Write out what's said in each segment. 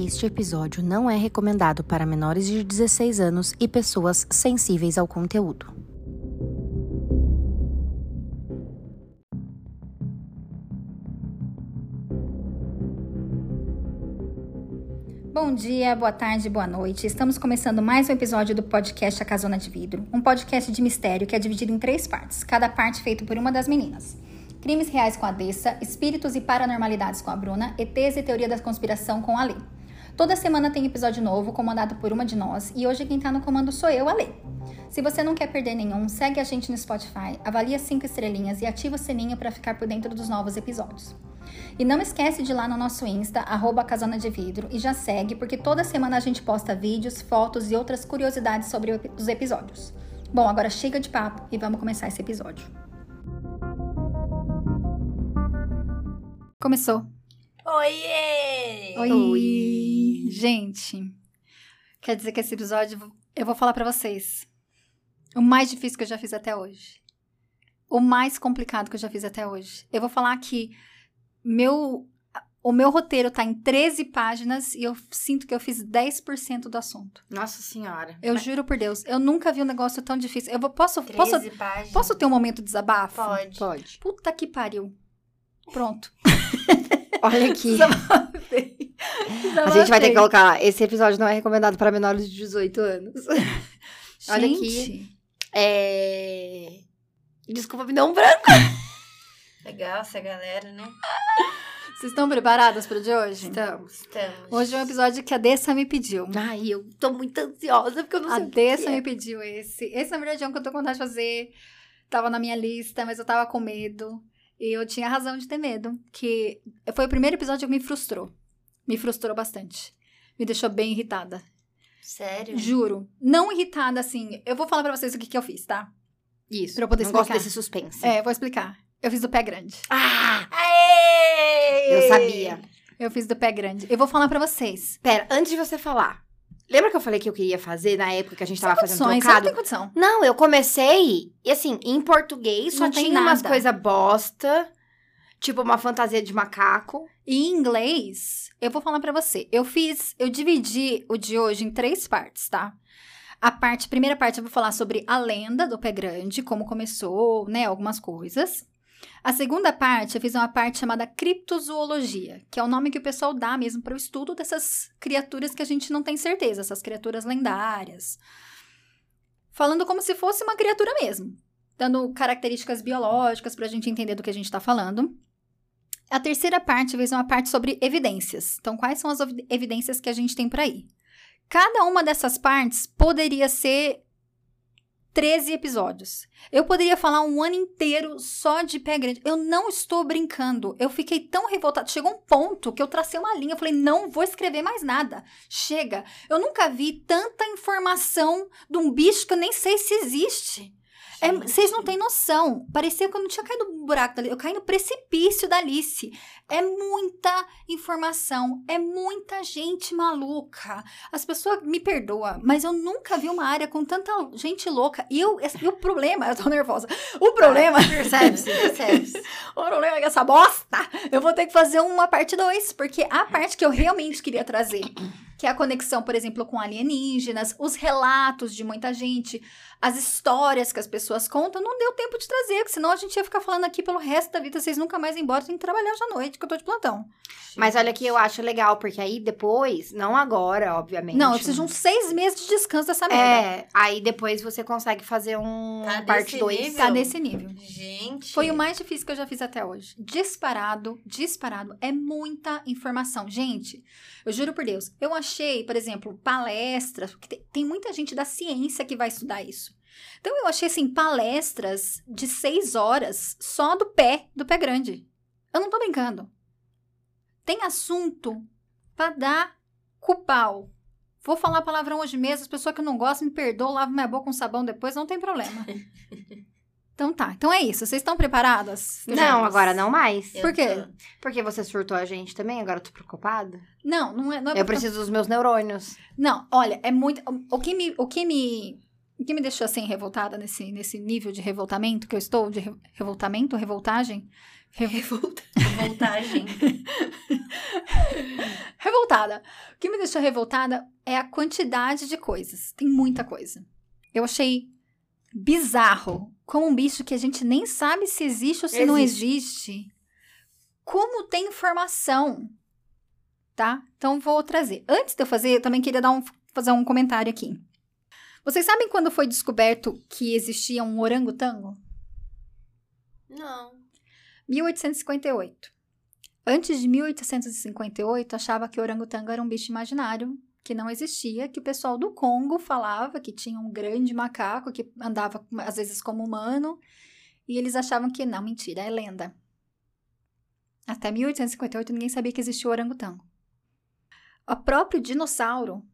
Este episódio não é recomendado para menores de 16 anos e pessoas sensíveis ao conteúdo. Bom dia, boa tarde, boa noite. Estamos começando mais um episódio do podcast A Casona de Vidro, um podcast de mistério que é dividido em três partes, cada parte feito por uma das meninas. Crimes reais com a Dessa, espíritos e paranormalidades com a Bruna, ETs e teoria da conspiração com a Lê. Toda semana tem episódio novo, comandado por uma de nós, e hoje quem tá no comando sou eu, a Lê. Se você não quer perder nenhum, segue a gente no Spotify, avalia cinco estrelinhas e ativa o sininho para ficar por dentro dos novos episódios. E não esquece de ir lá no nosso Insta, arroba de Vidro, e já segue, porque toda semana a gente posta vídeos, fotos e outras curiosidades sobre os episódios. Bom, agora chega de papo e vamos começar esse episódio. Começou. Oiê! Oi! Oi. Gente, quer dizer que esse episódio eu vou falar para vocês. O mais difícil que eu já fiz até hoje. O mais complicado que eu já fiz até hoje. Eu vou falar que meu o meu roteiro tá em 13 páginas e eu sinto que eu fiz 10% do assunto. Nossa senhora. Eu Mas... juro por Deus, eu nunca vi um negócio tão difícil. Eu vou, posso, 13 posso, páginas. posso ter um momento de desabafo? Pode. Pode. Puta que pariu. Pronto. Olha aqui. A gente vai ter que colocar. Esse episódio não é recomendado para menores de 18 anos. Olha aqui. É... Desculpa, me dá um branco. Legal essa galera, né? Vocês estão preparadas para o de hoje? Estamos, estamos. Hoje é um episódio que a Dessa me pediu. Ai, eu tô muito ansiosa porque eu não A sei que Dessa é. me pediu esse. Esse, na verdade, é um que eu tô com vontade de fazer. Tava na minha lista, mas eu tava com medo. E eu tinha razão de ter medo. Que foi o primeiro episódio que me frustrou. Me frustrou bastante. Me deixou bem irritada. Sério? Juro. Não irritada, assim. Eu vou falar pra vocês o que, que eu fiz, tá? Isso. Pra eu poder não gosto explicar. desse suspense. É, vou explicar. Eu fiz do pé grande. Ah! Aê! Eu sabia. Eu fiz do pé grande. Eu vou falar pra vocês. Pera, antes de você falar. Lembra que eu falei que eu queria fazer na época que a gente tava fazendo você não trocado? tem condição. Não, eu comecei, e assim, em português só Não tinha umas nada. coisas bosta, tipo uma fantasia de macaco. E em inglês, eu vou falar pra você. Eu fiz, eu dividi o de hoje em três partes, tá? A parte, a primeira parte eu vou falar sobre a lenda do pé grande, como começou, né, algumas coisas. A segunda parte, eu fiz uma parte chamada criptozoologia, que é o nome que o pessoal dá mesmo para o estudo dessas criaturas que a gente não tem certeza, essas criaturas lendárias. Falando como se fosse uma criatura mesmo, dando características biológicas para a gente entender do que a gente está falando. A terceira parte ser uma parte sobre evidências. Então, quais são as evi- evidências que a gente tem por aí? Cada uma dessas partes poderia ser 13 episódios. Eu poderia falar um ano inteiro só de pé grande. Eu não estou brincando. Eu fiquei tão revoltada. Chegou um ponto que eu tracei uma linha. Eu falei, não vou escrever mais nada. Chega. Eu nunca vi tanta informação de um bicho que eu nem sei se existe. É. Vocês não têm noção. Parecia que eu não tinha caído no buraco. Eu caí no precipício da Alice. É muita informação. É muita gente maluca. As pessoas me perdoam, mas eu nunca vi uma área com tanta gente louca. E, eu, e o problema, eu tô nervosa. O problema. Percebe-se, percebe-se. O problema é que essa bosta, eu vou ter que fazer uma parte 2, porque a parte que eu realmente queria trazer, que é a conexão, por exemplo, com alienígenas, os relatos de muita gente, as histórias que as pessoas contam, não deu tempo de trazer, porque senão a gente ia ficar falando aqui pelo resto da vida, vocês nunca mais ir embora, tem que trabalhar hoje à noite, que eu tô de plantão. Mas olha que eu acho legal, porque aí depois, não agora, obviamente. Não, eu preciso de uns seis meses de descanso dessa merda. É, aí depois você consegue fazer um Tá parte desse 2. nível? Tá nesse nível. Gente. Foi o mais difícil que eu já fiz até hoje. Disparado, disparado. É muita informação. Gente, eu juro por Deus. Eu achei, por exemplo, palestras. Porque tem muita gente da ciência que vai estudar isso. Então, eu achei, assim, palestras de seis horas só do pé, do pé grande. Eu não tô brincando. Tem assunto pra dar cupau. Vou falar palavrão hoje mesmo. As pessoas que não gostam me perdoam, lavo minha boca com sabão depois, não tem problema. Então tá. Então é isso. Vocês estão preparadas? Não, agora não mais. Eu Por quê? tô. Porque você surtou a gente também, agora eu tô preocupada. Não, não é. Não, é Eu preciso dos meus neurônios. não olha, é muito. O que me. O que me o que me deixou assim revoltada nesse, nesse nível de revoltamento que eu estou, de re- revoltamento, revoltagem? Revo- Revolta. Voltagem. revoltada. O que me deixou revoltada é a quantidade de coisas. Tem muita coisa. Eu achei bizarro como um bicho que a gente nem sabe se existe ou se existe. não existe. Como tem informação, tá? Então vou trazer. Antes de eu fazer, eu também queria dar um, fazer um comentário aqui. Vocês sabem quando foi descoberto que existia um orangotango? Não. 1858. Antes de 1858, achava que o orangotango era um bicho imaginário que não existia, que o pessoal do Congo falava que tinha um grande macaco que andava às vezes como humano, e eles achavam que não, mentira, é lenda. Até 1858 ninguém sabia que existia o orangotango. O próprio dinossauro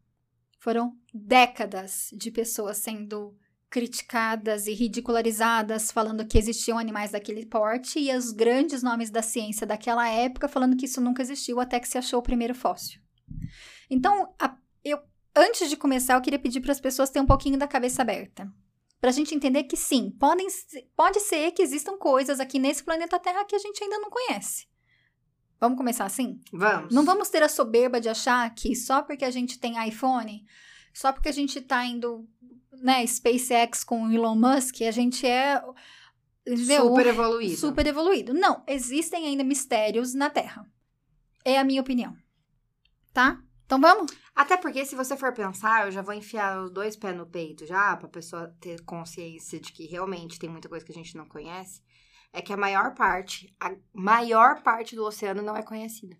foram décadas de pessoas sendo criticadas e ridicularizadas, falando que existiam animais daquele porte, e os grandes nomes da ciência daquela época falando que isso nunca existiu até que se achou o primeiro fóssil. Então, a, eu, antes de começar, eu queria pedir para as pessoas terem um pouquinho da cabeça aberta. Para a gente entender que sim, podem, pode ser que existam coisas aqui nesse planeta Terra que a gente ainda não conhece. Vamos começar assim? Vamos. Não vamos ter a soberba de achar que só porque a gente tem iPhone, só porque a gente está indo, né, SpaceX com Elon Musk, a gente é entendeu? super evoluído. Super evoluído. Não, existem ainda mistérios na Terra. É a minha opinião. Tá? Então vamos? Até porque, se você for pensar, eu já vou enfiar os dois pés no peito já, pra pessoa ter consciência de que realmente tem muita coisa que a gente não conhece. É que a maior parte, a maior parte do oceano não é conhecida.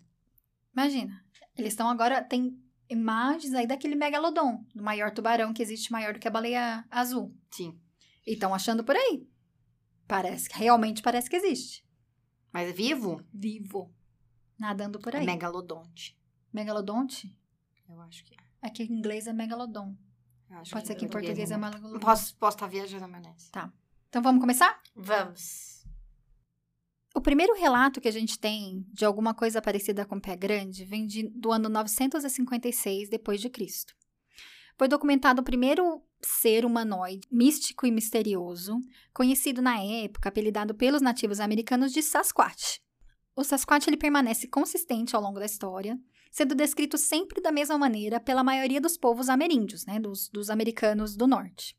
Imagina. Eles estão agora. Tem imagens aí daquele megalodon, do maior tubarão que existe maior do que a baleia azul. Sim. E estão achando por aí. Parece, realmente parece que existe. Mas é vivo? Vivo. Nadando por aí. É megalodonte. Megalodonte? Eu acho que é. Aqui em inglês é megalodon. Pode ser que em português é megalodon. Posso, posso estar tá viajando, mas Tá. Então vamos começar? Vamos. O primeiro relato que a gente tem de alguma coisa parecida com pé grande vem de, do ano 956 depois de Cristo. Foi documentado o primeiro ser humanoide místico e misterioso, conhecido na época, apelidado pelos nativos americanos de Sasquatch. O Sasquatch ele permanece consistente ao longo da história, sendo descrito sempre da mesma maneira pela maioria dos povos ameríndios, né, dos, dos americanos do norte.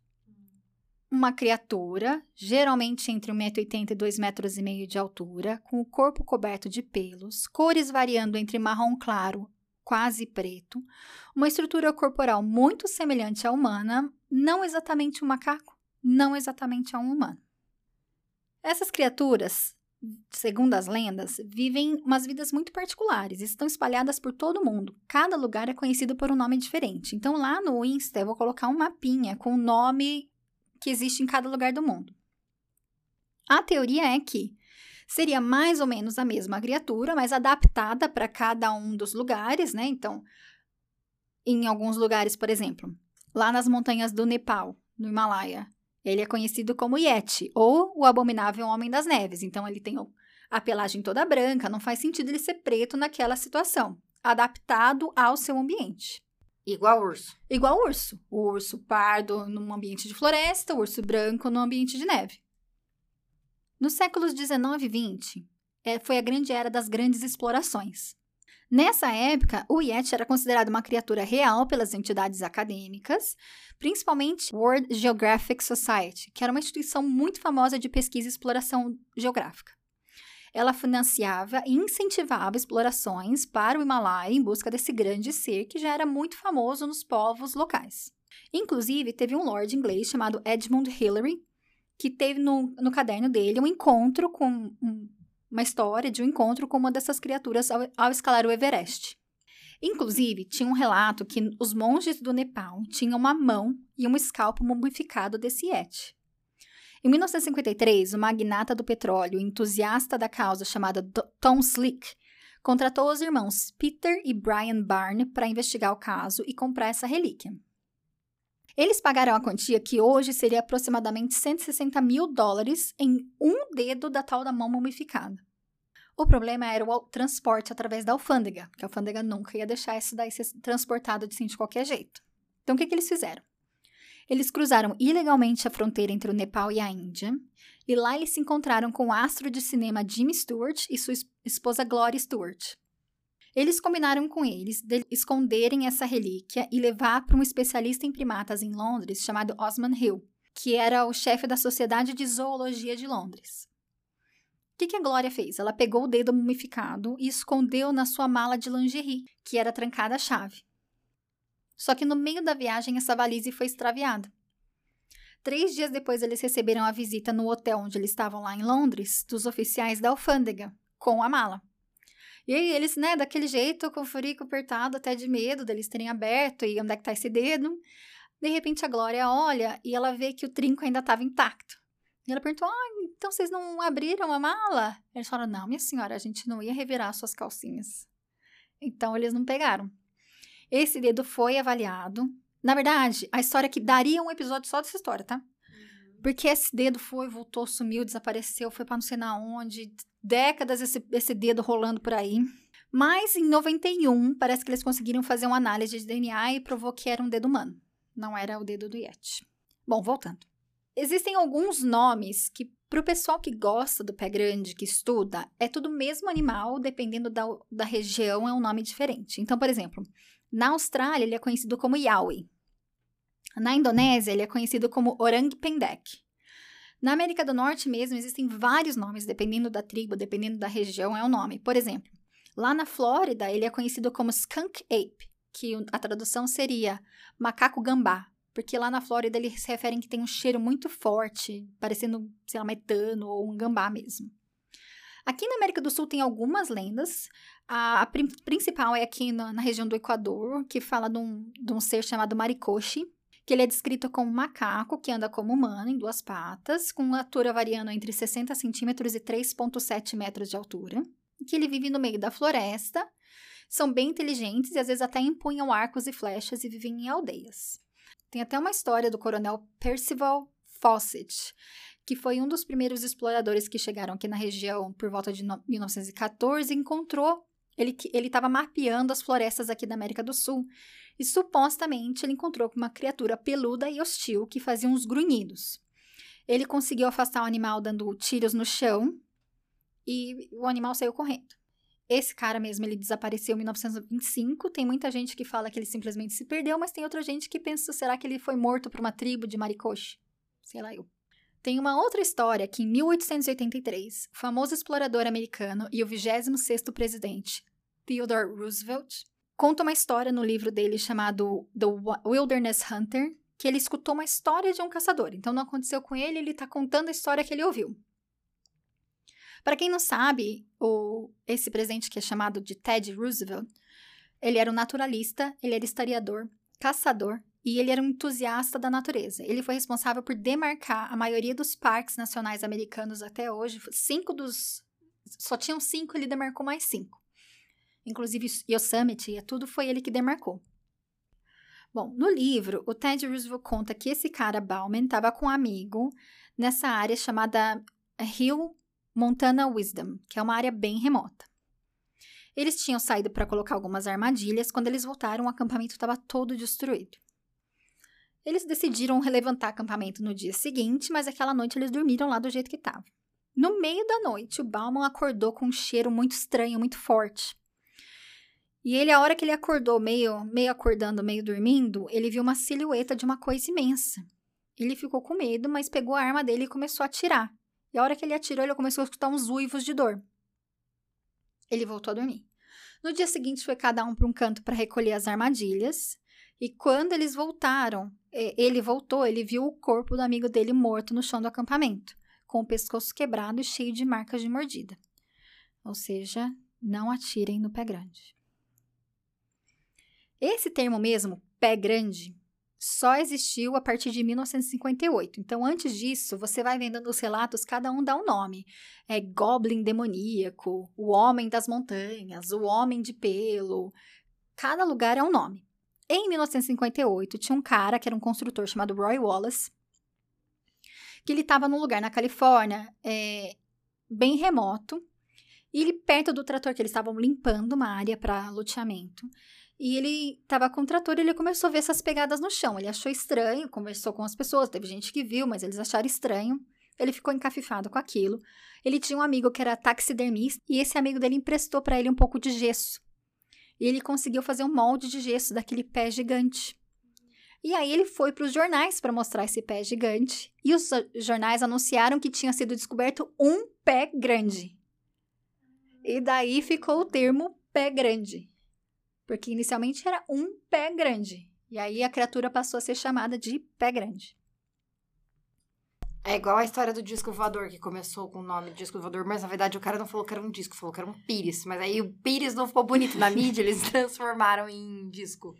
Uma criatura, geralmente entre 1,80m e 2,5 metros de altura, com o corpo coberto de pelos, cores variando entre marrom claro, quase preto, uma estrutura corporal muito semelhante à humana, não exatamente um macaco, não exatamente a um humano. Essas criaturas segundo as lendas, vivem umas vidas muito particulares, estão espalhadas por todo o mundo. Cada lugar é conhecido por um nome diferente. Então, lá no Insta, eu vou colocar um mapinha com o nome que existe em cada lugar do mundo. A teoria é que seria mais ou menos a mesma criatura, mas adaptada para cada um dos lugares, né? Então, em alguns lugares, por exemplo, lá nas montanhas do Nepal, no Himalaia, ele é conhecido como Yeti, ou o Abominável Homem das Neves. Então, ele tem a pelagem toda branca, não faz sentido ele ser preto naquela situação, adaptado ao seu ambiente. Igual urso. Igual urso. O urso pardo num ambiente de floresta, o urso branco num ambiente de neve. Nos séculos 19 e 20, é, foi a grande era das grandes explorações. Nessa época, o Yeti era considerado uma criatura real pelas entidades acadêmicas, principalmente World Geographic Society, que era uma instituição muito famosa de pesquisa e exploração geográfica. Ela financiava e incentivava explorações para o Himalaia em busca desse grande ser que já era muito famoso nos povos locais. Inclusive, teve um lord inglês chamado Edmund Hillary, que teve no, no caderno dele um encontro com um uma história de um encontro com uma dessas criaturas ao, ao escalar o Everest. Inclusive, tinha um relato que os monges do Nepal tinham uma mão e um escalpo mumificado desse Yeti. Em 1953, o magnata do petróleo, entusiasta da causa chamado Tom Slick, contratou os irmãos Peter e Brian Barne para investigar o caso e comprar essa relíquia. Eles pagaram a quantia que hoje seria aproximadamente 160 mil dólares em um dedo da tal da mão mumificada. O problema era o transporte através da alfândega, que a alfândega nunca ia deixar isso daí ser transportado assim de qualquer jeito. Então, o que, que eles fizeram? Eles cruzaram ilegalmente a fronteira entre o Nepal e a Índia, e lá eles se encontraram com o astro de cinema Jimmy Stewart e sua esposa Gloria Stewart. Eles combinaram com eles de esconderem essa relíquia e levar para um especialista em primatas em Londres chamado Osman Hill, que era o chefe da Sociedade de Zoologia de Londres. O que, que a Glória fez? Ela pegou o dedo mumificado e escondeu na sua mala de lingerie, que era trancada a chave. Só que no meio da viagem essa valise foi extraviada. Três dias depois, eles receberam a visita no hotel onde eles estavam lá em Londres, dos oficiais da alfândega, com a mala. E aí eles, né, daquele jeito, com o furico apertado, até de medo deles terem aberto e onde é que tá esse dedo. De repente a Glória olha e ela vê que o trinco ainda estava intacto. E ela perguntou: Ah, então vocês não abriram a mala? Eles falaram: Não, minha senhora, a gente não ia revirar suas calcinhas. Então eles não pegaram. Esse dedo foi avaliado. Na verdade, a história que daria um episódio só dessa história, tá? Porque esse dedo foi, voltou, sumiu, desapareceu, foi para não sei na onde, décadas esse, esse dedo rolando por aí. Mas em 91, parece que eles conseguiram fazer uma análise de DNA e provou que era um dedo humano. Não era o dedo do Yeti. Bom, voltando. Existem alguns nomes que, para o pessoal que gosta do pé grande, que estuda, é tudo o mesmo animal, dependendo da, da região, é um nome diferente. Então, por exemplo, na Austrália, ele é conhecido como Yowie. Na Indonésia, ele é conhecido como Orang Pendek. Na América do Norte mesmo, existem vários nomes, dependendo da tribo, dependendo da região, é o nome. Por exemplo, lá na Flórida, ele é conhecido como Skunk Ape, que a tradução seria macaco gambá, porque lá na Flórida eles se referem que tem um cheiro muito forte, parecendo, sei lá, metano ou um gambá mesmo. Aqui na América do Sul tem algumas lendas. A, a principal é aqui na, na, região do Equador, que fala de um, de um ser chamado Maricoche, que ele é descrito como um macaco que anda como humano em duas patas, com uma altura variando entre 60 centímetros e 3,7 metros de altura, que ele vive no meio da floresta, são bem inteligentes e às vezes até empunham arcos e flechas e vivem em aldeias. Tem até uma história do coronel Percival Fawcett, que foi um dos primeiros exploradores que chegaram aqui na região por volta de 1914 e encontrou ele estava mapeando as florestas aqui da América do Sul e supostamente ele encontrou uma criatura peluda e hostil que fazia uns grunhidos. Ele conseguiu afastar o animal dando tiros no chão e o animal saiu correndo. Esse cara mesmo, ele desapareceu em 1925. Tem muita gente que fala que ele simplesmente se perdeu, mas tem outra gente que pensa, será que ele foi morto por uma tribo de maricoche? Sei lá eu. Tem uma outra história que em 1883, o famoso explorador americano e o 26º presidente, Theodore Roosevelt, conta uma história no livro dele chamado The Wilderness Hunter, que ele escutou uma história de um caçador. Então não aconteceu com ele, ele está contando a história que ele ouviu. Para quem não sabe, o, esse presidente que é chamado de Ted Roosevelt, ele era um naturalista, ele era historiador, caçador e ele era um entusiasta da natureza. Ele foi responsável por demarcar a maioria dos parques nacionais americanos até hoje. Cinco dos. Só tinham cinco, ele demarcou mais cinco inclusive Yosemite, e tudo foi ele que demarcou. Bom, no livro, o Ted Roosevelt conta que esse cara, Bauman, estava com um amigo nessa área chamada Hill Montana Wisdom, que é uma área bem remota. Eles tinham saído para colocar algumas armadilhas, quando eles voltaram, o acampamento estava todo destruído. Eles decidiram relevantar acampamento no dia seguinte, mas aquela noite eles dormiram lá do jeito que estava. No meio da noite, o Bauman acordou com um cheiro muito estranho, muito forte. E ele, a hora que ele acordou, meio, meio acordando, meio dormindo, ele viu uma silhueta de uma coisa imensa. Ele ficou com medo, mas pegou a arma dele e começou a atirar. E a hora que ele atirou, ele começou a escutar uns uivos de dor. Ele voltou a dormir. No dia seguinte, foi cada um para um canto para recolher as armadilhas. E quando eles voltaram, ele voltou, ele viu o corpo do amigo dele morto no chão do acampamento, com o pescoço quebrado e cheio de marcas de mordida. Ou seja, não atirem no pé grande. Esse termo mesmo, pé grande, só existiu a partir de 1958. Então, antes disso, você vai vendo nos relatos, cada um dá um nome. É Goblin demoníaco, o Homem das Montanhas, o Homem de Pelo. Cada lugar é um nome. Em 1958, tinha um cara que era um construtor chamado Roy Wallace, que ele estava num lugar na Califórnia, é, bem remoto, e ele, perto do trator que eles estavam limpando uma área para loteamento, e ele estava com o trator e ele começou a ver essas pegadas no chão. Ele achou estranho, conversou com as pessoas, teve gente que viu, mas eles acharam estranho. Ele ficou encafifado com aquilo. Ele tinha um amigo que era taxidermista e esse amigo dele emprestou para ele um pouco de gesso. E ele conseguiu fazer um molde de gesso daquele pé gigante. E aí ele foi para os jornais para mostrar esse pé gigante. E os jornais anunciaram que tinha sido descoberto um pé grande. E daí ficou o termo pé grande. Porque inicialmente era um pé grande. E aí a criatura passou a ser chamada de pé grande. É igual a história do disco voador, que começou com o nome de disco voador, mas na verdade o cara não falou que era um disco, falou que era um pires. Mas aí o pires não ficou bonito na mídia, eles transformaram em disco.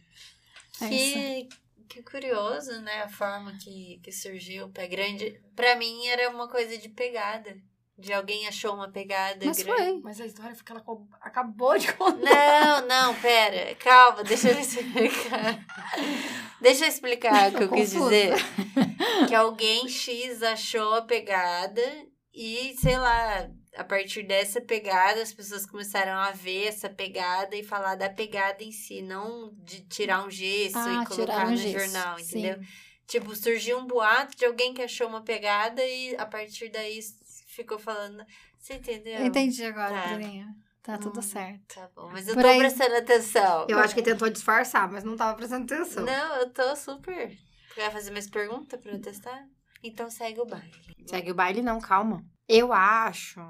É Que, que curioso, né? A forma que, que surgiu o pé grande. Pra mim era uma coisa de pegada. De alguém achou uma pegada Mas grande. foi. Mas a história foi que ela acabou de contar. Não, não, pera. Calma, deixa eu explicar. Deixa eu explicar o que eu quis dizer. Que alguém X achou a pegada e, sei lá, a partir dessa pegada, as pessoas começaram a ver essa pegada e falar da pegada em si, não de tirar um gesso Ah, e colocar tiraram no gesso, jornal, sim. entendeu? Tipo, surgiu um boato de alguém que achou uma pegada e a partir daí ficou falando. Você entendeu? Entendi agora, Tá. Bruninha. Tá tudo Hum. certo. Tá bom, mas eu Por tô aí- prestando atenção. Eu acho que tentou disfarçar, mas não tava prestando atenção. Não, eu tô super. Quer fazer mais perguntas pra eu testar? Então segue o baile. Segue o baile, não, calma. Eu acho.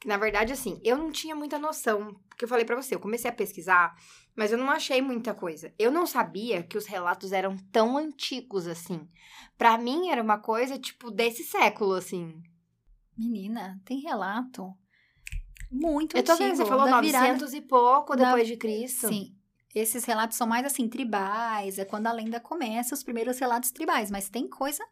que, Na verdade, assim, eu não tinha muita noção. Porque eu falei pra você, eu comecei a pesquisar, mas eu não achei muita coisa. Eu não sabia que os relatos eram tão antigos assim. Pra mim era uma coisa, tipo, desse século, assim. Menina, tem relato muito eu tô vendo, antigo. você falou da 900 e pouco da- depois de Cristo. Sim. Esses relatos são mais assim, tribais, é quando a lenda começa, os primeiros relatos tribais, mas tem coisa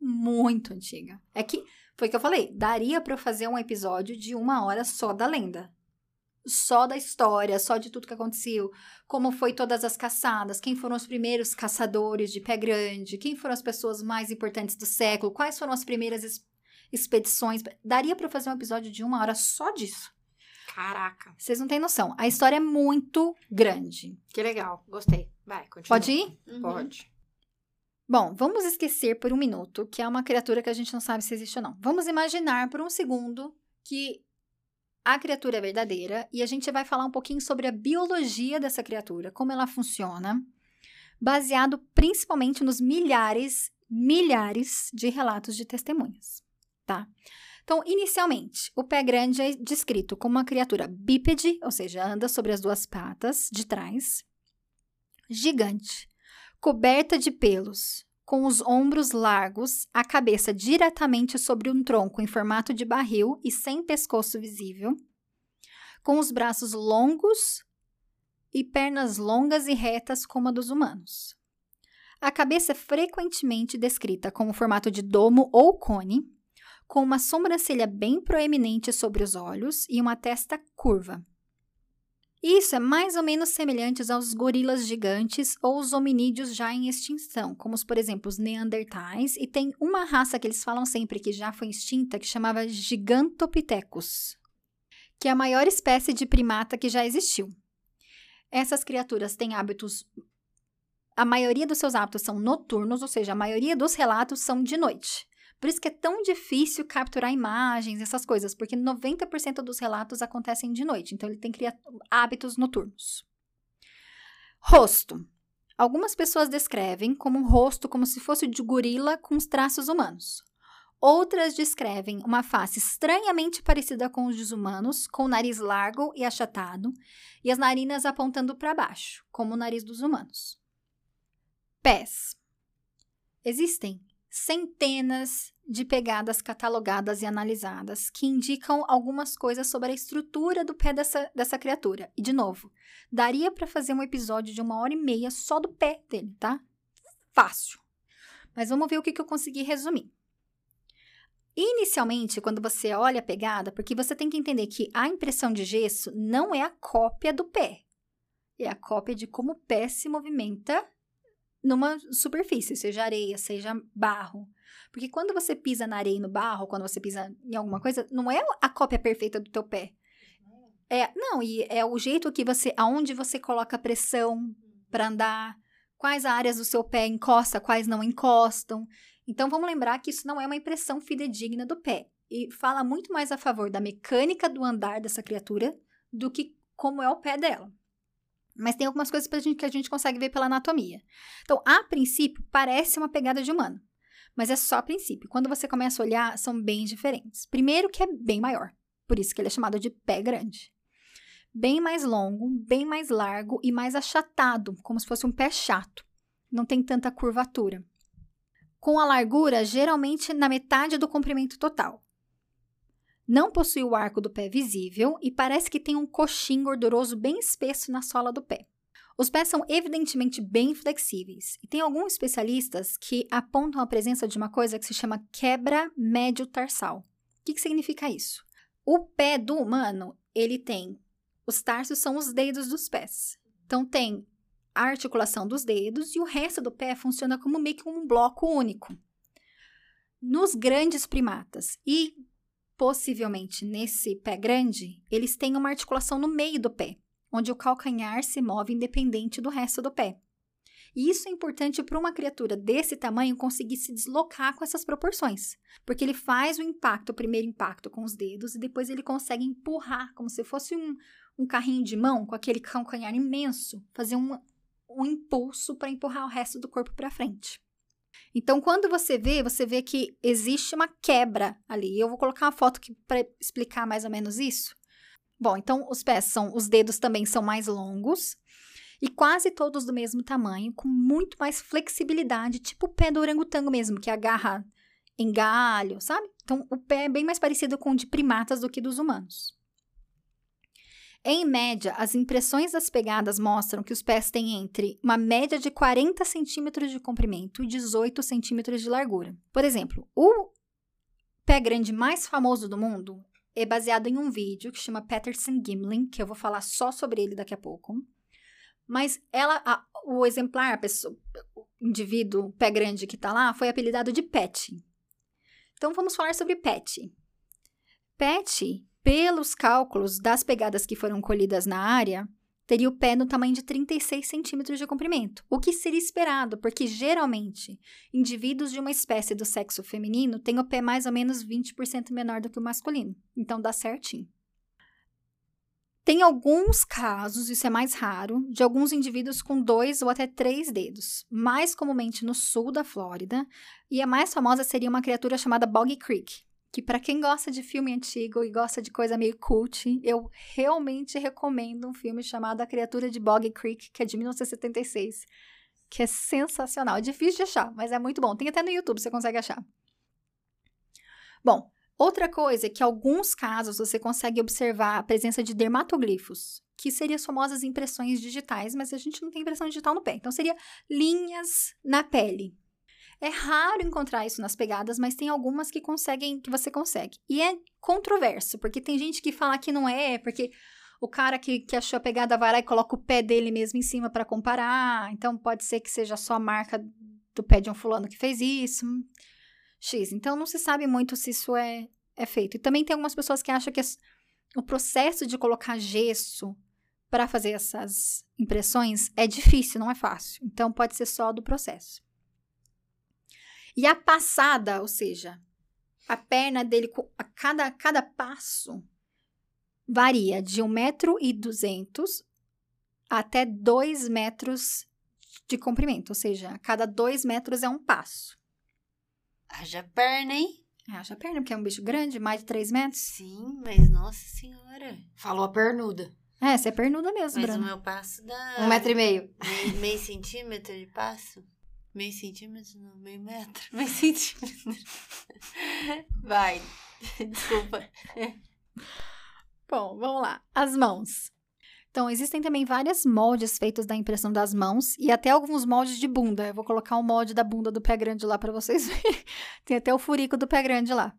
muito antiga. É que, foi o que eu falei, daria pra eu fazer um episódio de uma hora só da lenda. Só da história, só de tudo que aconteceu, como foi todas as caçadas, quem foram os primeiros caçadores de pé grande, quem foram as pessoas mais importantes do século, quais foram as primeiras expedições. Daria pra eu fazer um episódio de uma hora só disso. Caraca, Vocês não têm noção. A história é muito grande. que legal. Gostei. Vai, continua. Pode ir? Uhum. Pode. Bom, vamos esquecer por um minuto que é uma criatura que a gente não sabe se existe ou não. Vamos imaginar por um segundo que a criatura é verdadeira e a gente vai falar um pouquinho sobre a biologia dessa criatura, como ela funciona, baseado principalmente nos milhares, milhares de relatos de testemunhas, tá? Então, inicialmente, o pé grande é descrito como uma criatura bípede, ou seja, anda sobre as duas patas de trás, gigante, coberta de pelos, com os ombros largos, a cabeça diretamente sobre um tronco em formato de barril e sem pescoço visível, com os braços longos e pernas longas e retas como a dos humanos. A cabeça é frequentemente descrita como formato de domo ou cone, com uma sobrancelha bem proeminente sobre os olhos e uma testa curva. Isso é mais ou menos semelhante aos gorilas gigantes ou os hominídeos já em extinção, como, os, por exemplo, os neandertais, e tem uma raça que eles falam sempre que já foi extinta, que chamava Gigantopithecus, que é a maior espécie de primata que já existiu. Essas criaturas têm hábitos. A maioria dos seus hábitos são noturnos, ou seja, a maioria dos relatos são de noite. Por isso que é tão difícil capturar imagens, essas coisas, porque 90% dos relatos acontecem de noite, então ele tem cria- hábitos noturnos. Rosto. Algumas pessoas descrevem como um rosto como se fosse de gorila com os traços humanos. Outras descrevem uma face estranhamente parecida com os dos humanos, com o nariz largo e achatado, e as narinas apontando para baixo, como o nariz dos humanos. Pés. Existem centenas de pegadas catalogadas e analisadas que indicam algumas coisas sobre a estrutura do pé dessa, dessa criatura. E, de novo, daria para fazer um episódio de uma hora e meia só do pé dele, tá? Fácil. Mas vamos ver o que, que eu consegui resumir. Inicialmente, quando você olha a pegada, porque você tem que entender que a impressão de gesso não é a cópia do pé. É a cópia de como o pé se movimenta numa superfície, seja areia, seja barro. Porque quando você pisa na areia e no barro, quando você pisa em alguma coisa, não é a cópia perfeita do teu pé. É, não, e é o jeito que você, aonde você coloca pressão para andar, quais áreas do seu pé encosta, quais não encostam. Então vamos lembrar que isso não é uma impressão fidedigna do pé e fala muito mais a favor da mecânica do andar dessa criatura do que como é o pé dela. Mas tem algumas coisas gente, que a gente consegue ver pela anatomia. Então, a princípio, parece uma pegada de humano. Mas é só a princípio. Quando você começa a olhar, são bem diferentes. Primeiro que é bem maior. Por isso que ele é chamado de pé grande. Bem mais longo, bem mais largo e mais achatado, como se fosse um pé chato. Não tem tanta curvatura. Com a largura geralmente na metade do comprimento total. Não possui o arco do pé visível e parece que tem um coxim gorduroso bem espesso na sola do pé. Os pés são evidentemente bem flexíveis e tem alguns especialistas que apontam a presença de uma coisa que se chama quebra médio tarsal. O que, que significa isso? O pé do humano, ele tem os tarsos são os dedos dos pés. Então tem a articulação dos dedos e o resto do pé funciona como meio que um bloco único. Nos grandes primatas e possivelmente nesse pé grande, eles têm uma articulação no meio do pé, onde o calcanhar se move independente do resto do pé. E isso é importante para uma criatura desse tamanho conseguir se deslocar com essas proporções, porque ele faz o impacto, o primeiro impacto com os dedos, e depois ele consegue empurrar, como se fosse um, um carrinho de mão, com aquele calcanhar imenso, fazer um, um impulso para empurrar o resto do corpo para frente. Então, quando você vê, você vê que existe uma quebra ali. Eu vou colocar uma foto para explicar mais ou menos isso. Bom, então os pés são, os dedos também são mais longos e quase todos do mesmo tamanho, com muito mais flexibilidade, tipo o pé do orangotango mesmo, que agarra em galho, sabe? Então, o pé é bem mais parecido com o de primatas do que dos humanos. Em média, as impressões das pegadas mostram que os pés têm entre uma média de 40 centímetros de comprimento e 18 centímetros de largura. Por exemplo, o pé grande mais famoso do mundo é baseado em um vídeo que chama Patterson Gimlin, que eu vou falar só sobre ele daqui a pouco. Mas ela, a, o exemplar, a pessoa, o indivíduo pé grande que está lá, foi apelidado de Pet. Então vamos falar sobre Pet. Pet pelos cálculos das pegadas que foram colhidas na área, teria o pé no tamanho de 36 centímetros de comprimento, o que seria esperado, porque geralmente indivíduos de uma espécie do sexo feminino têm o pé mais ou menos 20% menor do que o masculino, então dá certinho. Tem alguns casos, isso é mais raro, de alguns indivíduos com dois ou até três dedos, mais comumente no sul da Flórida, e a mais famosa seria uma criatura chamada Boggy Creek, que para quem gosta de filme antigo e gosta de coisa meio cult, eu realmente recomendo um filme chamado A Criatura de Bog Creek, que é de 1976, que é sensacional. É difícil de achar, mas é muito bom. Tem até no YouTube, você consegue achar. Bom, outra coisa é que em alguns casos você consegue observar a presença de dermatoglifos, que seriam as famosas impressões digitais, mas a gente não tem impressão digital no pé. Então seria linhas na pele, é raro encontrar isso nas pegadas, mas tem algumas que conseguem, que você consegue. E é controverso, porque tem gente que fala que não é, porque o cara que, que achou a pegada vai lá e coloca o pé dele mesmo em cima para comparar. Então pode ser que seja só a marca do pé de um fulano que fez isso. X. Então não se sabe muito se isso é, é feito. E também tem algumas pessoas que acham que o processo de colocar gesso para fazer essas impressões é difícil, não é fácil. Então pode ser só do processo. E a passada, ou seja, a perna dele, a cada, cada passo, varia de 1,2 metro e 200 até 2 metros de comprimento, ou seja, a cada 2 metros é um passo. Haja perna, hein? Haja perna, porque é um bicho grande, mais de 3 metros. Sim, mas nossa senhora. Falou a pernuda. É, você é pernuda mesmo, Mas o meu passo dá... Um metro e meio. Meio, meio centímetro de passo? Meio centímetro, não, meio metro. Meio centímetro. Vai. Desculpa. Bom, vamos lá. As mãos. Então, existem também vários moldes feitos da impressão das mãos e até alguns moldes de bunda. Eu vou colocar o molde da bunda do pé grande lá para vocês verem. Tem até o furico do pé grande lá.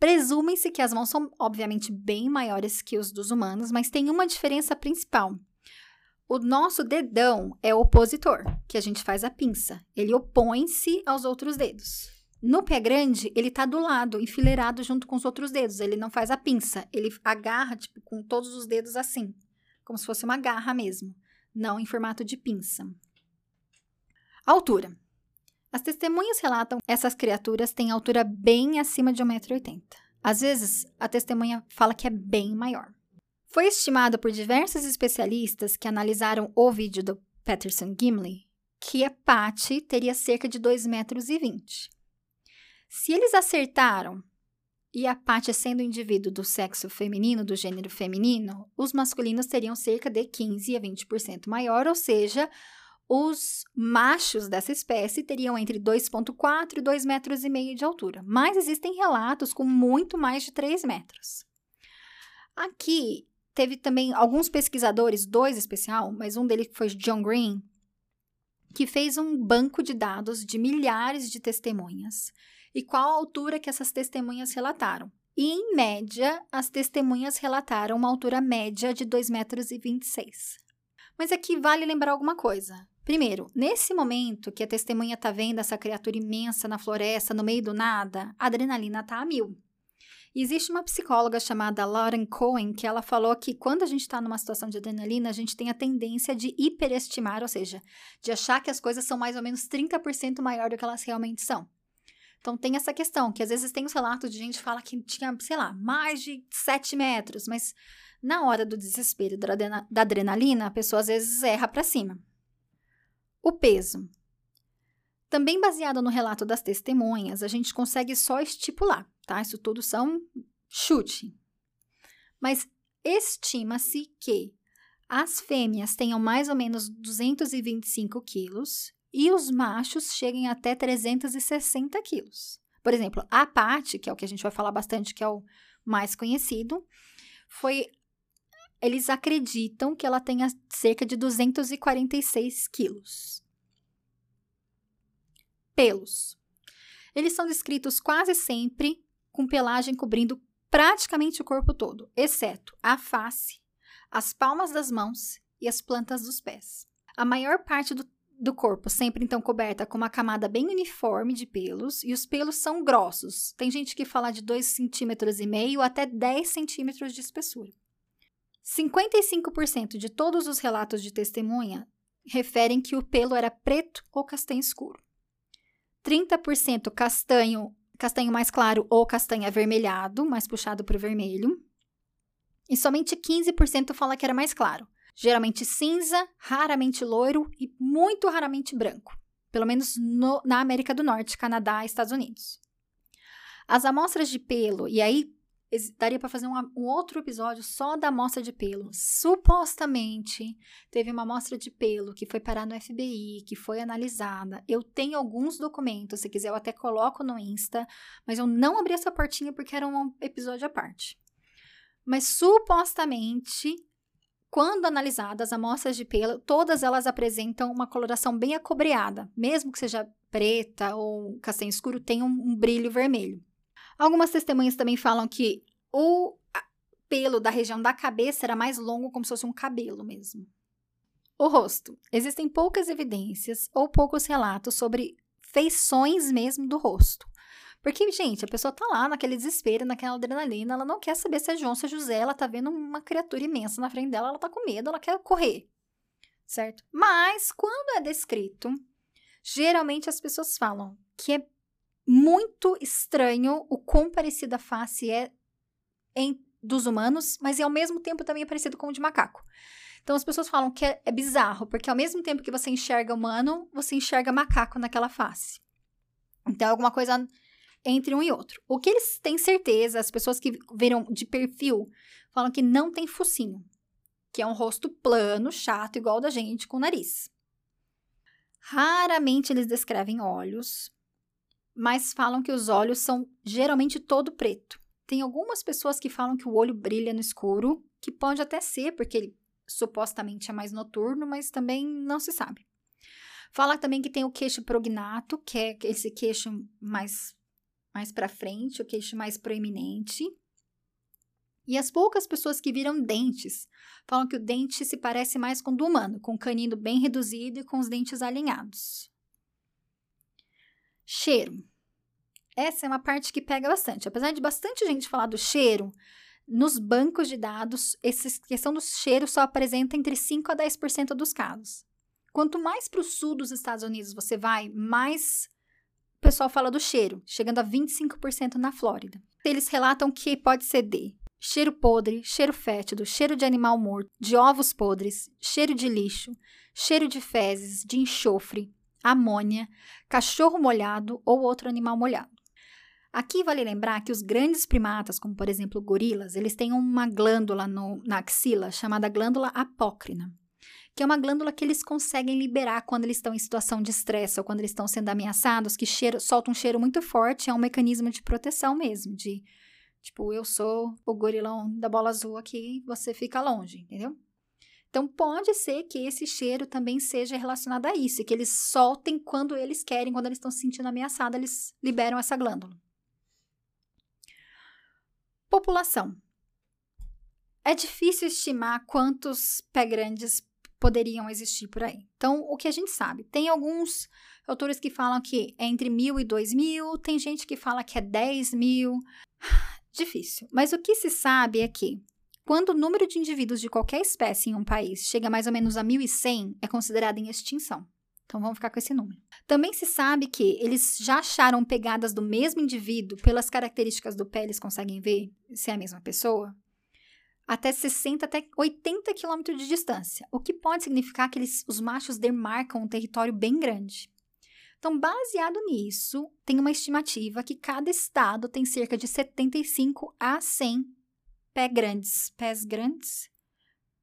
Presumem-se que as mãos são, obviamente, bem maiores que os dos humanos, mas tem uma diferença principal. O nosso dedão é o opositor, que a gente faz a pinça. Ele opõe-se aos outros dedos. No pé grande, ele tá do lado, enfileirado junto com os outros dedos. Ele não faz a pinça, ele agarra tipo com todos os dedos assim, como se fosse uma garra mesmo, não em formato de pinça. Altura. As testemunhas relatam que essas criaturas têm altura bem acima de 1,80m. Às vezes, a testemunha fala que é bem maior. Foi estimado por diversos especialistas que analisaram o vídeo do Patterson Gimli que a Patty teria cerca de 2,20 metros. 20. Se eles acertaram e a Patty sendo um indivíduo do sexo feminino, do gênero feminino, os masculinos teriam cerca de 15 a 20% maior, ou seja, os machos dessa espécie teriam entre 2,4 e 2,5 metros e meio de altura, mas existem relatos com muito mais de 3 metros. Aqui teve também alguns pesquisadores, dois especial, mas um deles foi John Green, que fez um banco de dados de milhares de testemunhas e qual a altura que essas testemunhas relataram. E, em média, as testemunhas relataram uma altura média de 2,26 metros. 26. Mas aqui vale lembrar alguma coisa. Primeiro, nesse momento que a testemunha está vendo essa criatura imensa na floresta, no meio do nada, a adrenalina está a mil. E existe uma psicóloga chamada Lauren Cohen que ela falou que quando a gente está numa situação de adrenalina, a gente tem a tendência de hiperestimar, ou seja, de achar que as coisas são mais ou menos 30% maior do que elas realmente são. Então tem essa questão, que às vezes tem os relatos de gente que fala que tinha, sei lá, mais de 7 metros, mas na hora do desespero da adrenalina, a pessoa às vezes erra para cima. O peso. Também baseado no relato das testemunhas, a gente consegue só estipular, tá? Isso tudo são chute. Mas estima-se que as fêmeas tenham mais ou menos 225 quilos e os machos cheguem até 360 quilos. Por exemplo, a Pat, que é o que a gente vai falar bastante, que é o mais conhecido, foi. Eles acreditam que ela tenha cerca de 246 quilos pelos. Eles são descritos quase sempre com pelagem cobrindo praticamente o corpo todo, exceto a face, as palmas das mãos e as plantas dos pés. A maior parte do, do corpo sempre então coberta com uma camada bem uniforme de pelos e os pelos são grossos. Tem gente que fala de 2,5 centímetros e meio até 10 centímetros de espessura. 55% de todos os relatos de testemunha referem que o pelo era preto ou castanho escuro. 30% castanho, castanho mais claro ou castanho avermelhado, mais puxado para o vermelho. E somente 15% fala que era mais claro. Geralmente cinza, raramente loiro e muito raramente branco. Pelo menos no, na América do Norte, Canadá e Estados Unidos. As amostras de pelo, e aí daria para fazer um, um, outro episódio só da amostra de pelo. Supostamente teve uma amostra de pelo que foi parar no FBI, que foi analisada. Eu tenho alguns documentos, se quiser eu até coloco no Insta, mas eu não abri essa portinha porque era um episódio à parte. Mas supostamente, quando analisadas as amostras de pelo, todas elas apresentam uma coloração bem acobreada, mesmo que seja preta ou castanho escuro, tem um, um brilho vermelho. Algumas testemunhas também falam que o pelo da região da cabeça era mais longo, como se fosse um cabelo mesmo. O rosto. Existem poucas evidências ou poucos relatos sobre feições mesmo do rosto. Porque, gente, a pessoa tá lá naquele desespero, naquela adrenalina, ela não quer saber se é João, se é José, ela tá vendo uma criatura imensa na frente dela, ela tá com medo, ela quer correr. Certo? Mas, quando é descrito, geralmente as pessoas falam que é muito estranho o quão parecida a face é em, dos humanos, mas ao mesmo tempo também é parecido com o de macaco. Então as pessoas falam que é, é bizarro, porque ao mesmo tempo que você enxerga humano, você enxerga macaco naquela face. Então é alguma coisa entre um e outro. O que eles têm certeza, as pessoas que viram de perfil, falam que não tem focinho, que é um rosto plano, chato, igual da gente, com nariz. Raramente eles descrevem olhos, mas falam que os olhos são geralmente todo preto. Tem algumas pessoas que falam que o olho brilha no escuro, que pode até ser, porque ele supostamente é mais noturno, mas também não se sabe. Fala também que tem o queixo prognato, que é esse queixo mais, mais para frente, o queixo mais proeminente. E as poucas pessoas que viram dentes falam que o dente se parece mais com o do humano, com o canino bem reduzido e com os dentes alinhados. Cheiro. Essa é uma parte que pega bastante. Apesar de bastante gente falar do cheiro, nos bancos de dados, essa questão do cheiro só apresenta entre 5 a 10% dos casos. Quanto mais para o sul dos Estados Unidos você vai, mais o pessoal fala do cheiro, chegando a 25% na Flórida. Eles relatam que pode ser de cheiro podre, cheiro fétido, cheiro de animal morto, de ovos podres, cheiro de lixo, cheiro de fezes, de enxofre, amônia, cachorro molhado ou outro animal molhado. Aqui vale lembrar que os grandes primatas, como por exemplo gorilas, eles têm uma glândula no, na axila chamada glândula apócrina, que é uma glândula que eles conseguem liberar quando eles estão em situação de estresse ou quando eles estão sendo ameaçados, que cheiro, solta um cheiro muito forte, é um mecanismo de proteção mesmo, de tipo, eu sou o gorilão da bola azul aqui, você fica longe, entendeu? Então, pode ser que esse cheiro também seja relacionado a isso, que eles soltem quando eles querem, quando eles estão se sentindo ameaçados, eles liberam essa glândula. População. É difícil estimar quantos pé grandes poderiam existir por aí. Então, o que a gente sabe? Tem alguns autores que falam que é entre mil e dois mil, tem gente que fala que é dez mil. Difícil. Mas o que se sabe é que, quando o número de indivíduos de qualquer espécie em um país chega mais ou menos a 1.100, é considerado em extinção. Então vamos ficar com esse número. Também se sabe que eles já acharam pegadas do mesmo indivíduo, pelas características do pé, eles conseguem ver se é a mesma pessoa, até 60 até 80 quilômetros de distância, o que pode significar que eles, os machos demarcam um território bem grande. Então, baseado nisso, tem uma estimativa que cada estado tem cerca de 75 a 100 pé grandes. Pés grandes?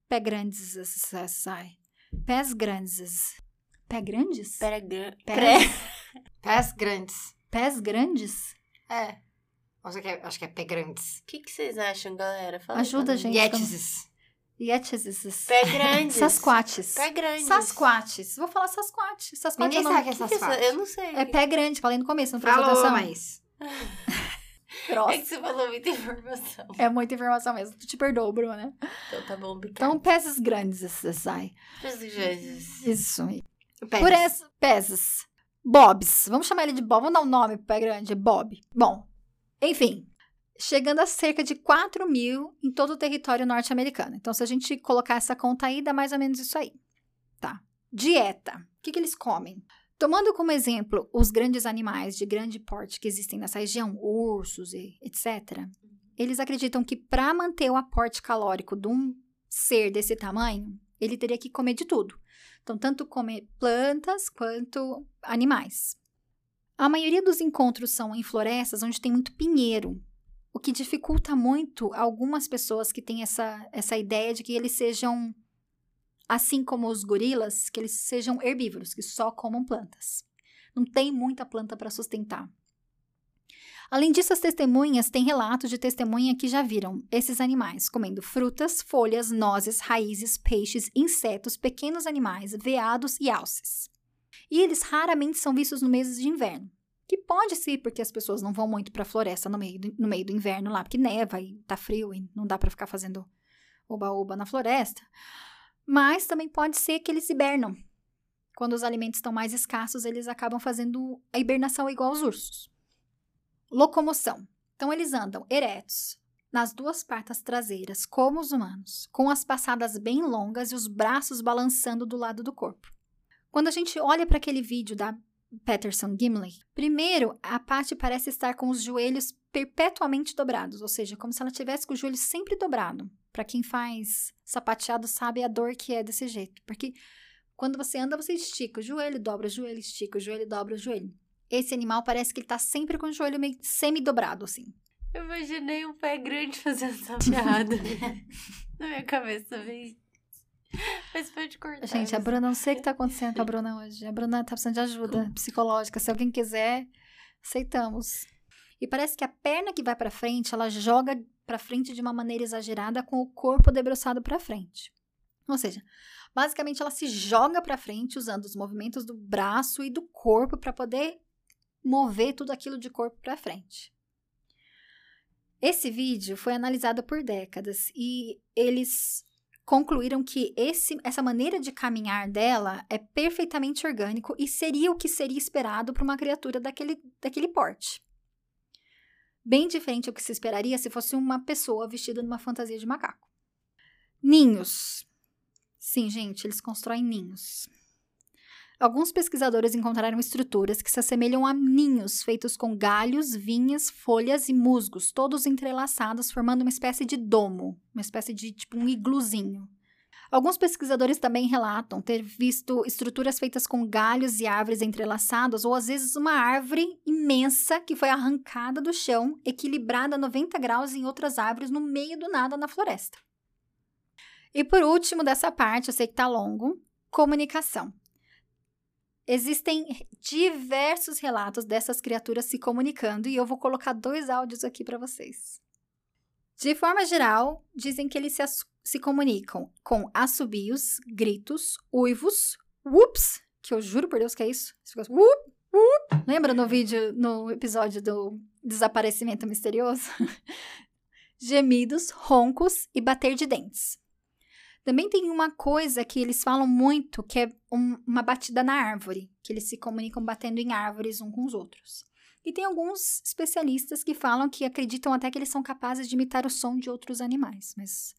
Pé grandes, sai. Pés grandes. Pé grandes? Pé, gra Pés, Pés grandes. pés grandes? É. Acho que é, acho que é pé grandes. O que, que vocês acham, galera? Fala Ajuda, mim. gente. Yetis. Yetis. Pé grandes. Sasquatches. Pé grandes. Sasquatches. Vou falar Sasquatch. Sasquatch Ninguém é sabe o que é Que que Sasquatch. Eu não sei. É pé grande, falei no começo, não prestou Falou, atenção. mas... Grossa. É que você falou muita informação. É muita informação mesmo. Tu te perdoo, Bruna. Então tá bom, obrigada. Então, pesos grandes, sai. Pés grandes. Isso. Pés. Por essa, pesos. Bobs. Vamos chamar ele de Bob. Vamos dar um nome pro pé grande. Bob. Bom, enfim. Chegando a cerca de 4 mil em todo o território norte-americano. Então, se a gente colocar essa conta aí, dá mais ou menos isso aí. Tá. Dieta. O que, que eles comem? Tomando como exemplo os grandes animais de grande porte que existem nessa região, ursos e etc., eles acreditam que para manter o aporte calórico de um ser desse tamanho, ele teria que comer de tudo. Então, tanto comer plantas quanto animais. A maioria dos encontros são em florestas onde tem muito pinheiro, o que dificulta muito algumas pessoas que têm essa, essa ideia de que eles sejam, assim como os gorilas, que eles sejam herbívoros, que só comam plantas. Não tem muita planta para sustentar. Além disso, as testemunhas têm relatos de testemunha que já viram esses animais comendo frutas, folhas, nozes, raízes, peixes, insetos, pequenos animais, veados e alces. E eles raramente são vistos no mês de inverno. Que pode ser porque as pessoas não vão muito para a floresta no meio, do, no meio do inverno lá, porque neva e tá frio e não dá para ficar fazendo oba-oba na floresta. Mas também pode ser que eles hibernam. Quando os alimentos estão mais escassos, eles acabam fazendo a hibernação igual aos ursos. Locomoção. Então, eles andam eretos, nas duas patas traseiras, como os humanos, com as passadas bem longas e os braços balançando do lado do corpo. Quando a gente olha para aquele vídeo da Patterson Gimley, primeiro, a Patty parece estar com os joelhos perpetuamente dobrados, ou seja, como se ela tivesse com o joelho sempre dobrado. Para quem faz sapateado sabe a dor que é desse jeito, porque quando você anda, você estica o joelho, dobra o joelho, estica o joelho, dobra o joelho. Esse animal parece que ele tá sempre com o joelho meio semi-dobrado, assim. Eu imaginei um pé grande fazendo piada. Na minha cabeça, veio. Mas pode cortar. Gente, a Bruna, não sei o que tá acontecendo com a Bruna hoje. A Bruna tá precisando de ajuda psicológica. Se alguém quiser, aceitamos. E parece que a perna que vai pra frente, ela joga pra frente de uma maneira exagerada com o corpo debruçado pra frente. Ou seja, basicamente ela se joga pra frente usando os movimentos do braço e do corpo para poder mover tudo aquilo de corpo pra frente. Esse vídeo foi analisado por décadas e eles concluíram que esse, essa maneira de caminhar dela é perfeitamente orgânico e seria o que seria esperado para uma criatura daquele, daquele porte. Bem diferente do que se esperaria se fosse uma pessoa vestida numa fantasia de macaco. Ninhos. Sim, gente, eles constroem ninhos. Alguns pesquisadores encontraram estruturas que se assemelham a ninhos feitos com galhos, vinhas, folhas e musgos, todos entrelaçados, formando uma espécie de domo, uma espécie de tipo um igluzinho. Alguns pesquisadores também relatam ter visto estruturas feitas com galhos e árvores entrelaçados, ou às vezes uma árvore imensa que foi arrancada do chão, equilibrada a 90 graus em outras árvores no meio do nada na floresta. E por último dessa parte, eu sei que tá longo, comunicação. Existem diversos relatos dessas criaturas se comunicando e eu vou colocar dois áudios aqui para vocês. De forma geral, dizem que eles se, se comunicam com assobios, gritos, uivos, whoops, que eu juro por Deus que é isso. Whoop, whoop. Lembra no vídeo, no episódio do desaparecimento misterioso? Gemidos, roncos e bater de dentes. Também tem uma coisa que eles falam muito, que é um, uma batida na árvore, que eles se comunicam batendo em árvores um com os outros. E tem alguns especialistas que falam que acreditam até que eles são capazes de imitar o som de outros animais, mas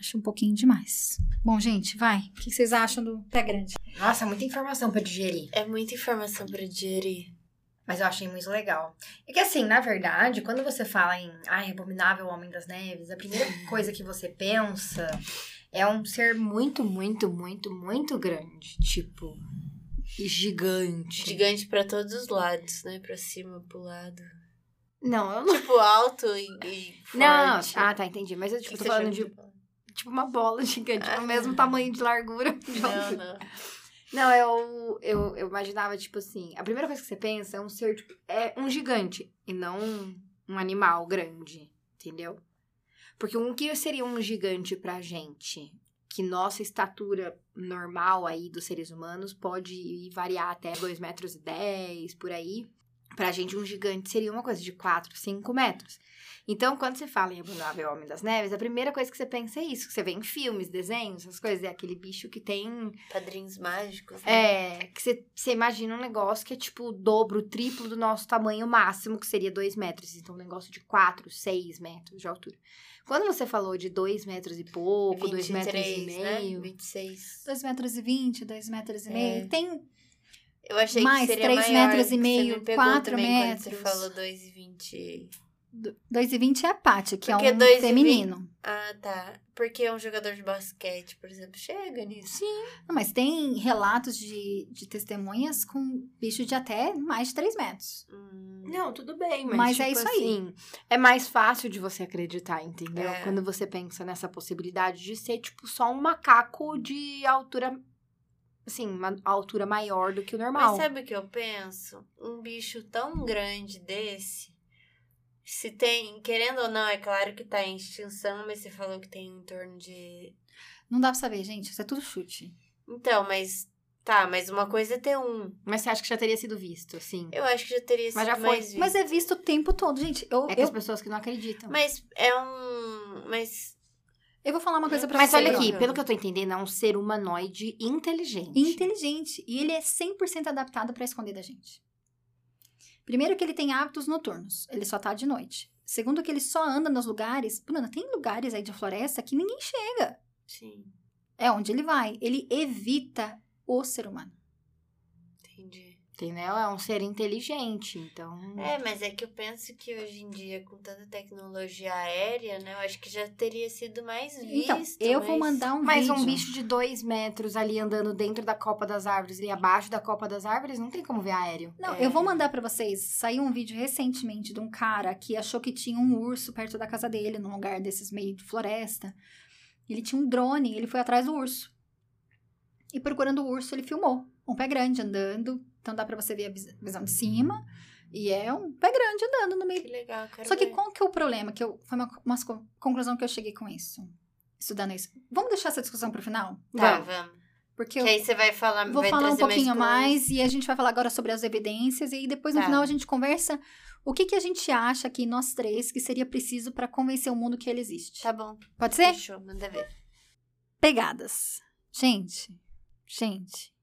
acho um pouquinho demais. Bom, gente, vai. O que vocês acham do pé grande? Nossa, muita informação para digerir. É muita informação para digerir. Mas eu achei muito legal. É que assim, na verdade, quando você fala em ai, abominável Homem das Neves, a primeira coisa que você pensa é um ser muito, muito, muito, muito grande. Tipo, gigante. Gigante para todos os lados, né? Pra cima, pro lado. Não, eu não. Tipo, alto e, e forte. Não, ah, tá, entendi. Mas eu tipo, tô falando de tipo uma bola gigante, Ah. do mesmo tamanho de largura. Não, não. Não, eu, eu, eu imaginava, tipo assim, a primeira coisa que você pensa é um ser, tipo, é um gigante e não um, um animal grande, entendeu? Porque um que seria um gigante pra gente? Que nossa estatura normal aí dos seres humanos pode variar até 2 metros e 10, por aí. Pra gente, um gigante seria uma coisa de 4, 5 metros. Então, quando você fala em Abominável Homem das Neves, a primeira coisa que você pensa é isso. Que você vê em filmes, desenhos, essas coisas. É aquele bicho que tem Padrinhos mágicos. né? é, que você, você imagina um negócio que é tipo o dobro, o triplo do nosso tamanho máximo, que seria 2 metros. Então, um negócio de 4, 6 metros de altura. Quando você falou de 2 metros e pouco, 2 metros e né? meio. 26. 2 metros e 20, 2 metros e É. meio. Tem Eu achei Mais, que seria três maior, metros e meio, me pegou quatro também Quando você metros. falou 2,20. 2 e 20 é a Paty, que Porque é um dois e feminino. Ah, tá. Porque um jogador de basquete, por exemplo, chega nisso. Sim. Não, mas tem relatos de, de testemunhas com bicho de até mais de 3 metros. Hum, Não, tudo bem, mas, Mas tipo é isso aí. assim, é mais fácil de você acreditar, entendeu? É. Quando você pensa nessa possibilidade de ser, tipo, só um macaco de altura, assim, uma altura maior do que o normal. Mas sabe o que eu penso? Um bicho tão grande desse, se tem, querendo ou não, é claro que tá em extinção, mas você falou que tem em torno de. Não dá pra saber, gente. Isso é tudo chute. Então, mas. Tá, mas uma coisa é ter um. Mas você acha que já teria sido visto, assim? Eu acho que já teria sido Mas já foi. mais visto. Mas é visto o tempo todo, gente. Eu, É que eu, as pessoas que não acreditam. Mas é um. Mas. eu vou falar uma coisa pra Mas você. olha Bruno. aqui, pelo que eu tô entendendo, é um ser humanoide inteligente. Inteligente. E ele é 100% adaptado pra esconder da gente. Primeiro que ele tem hábitos noturnos. Ele só tá de noite. Segundo que ele só anda nos lugares... Bruna, tem lugares aí de floresta que ninguém chega. Sim, É onde ele vai. Ele evita o ser humano. entendi. Entendeu? É um ser inteligente, então. É, mas é que eu penso que hoje em dia, com tanta tecnologia aérea, né? Eu acho que já teria sido mais visto. Então, eu vou mas- mandar um Mas vídeo. um bicho de dois metros ali andando dentro da copa das árvores e abaixo da copa das árvores, não tem como ver aéreo. Não, É. eu vou mandar pra vocês. Saiu um vídeo recentemente de um cara que achou que tinha um urso perto da casa dele, num lugar desses meio de floresta. Ele tinha um drone, ele foi atrás do urso. E procurando o urso, ele filmou. Um pé grande andando. Então dá pra você ver a vis- visão de cima. E é um pé grande andando no meio. Que legal, quero Só que ver. qual que é o problema? Que eu, foi uma, uma co- conclusão que eu cheguei com isso. Estudando isso. Vamos deixar essa discussão pro final? Tá, Vamos. vamos. Porque Que eu aí você vai falar, vou vai falar um pouquinho mais, mais, e a gente vai falar agora sobre as evidências e aí depois no Tá. final a gente conversa o que, que a gente acha aqui nós três que seria preciso pra convencer o mundo que ele existe. Tá bom, Pode ser? fechou, manda ver. Pegadas. Gente, gente.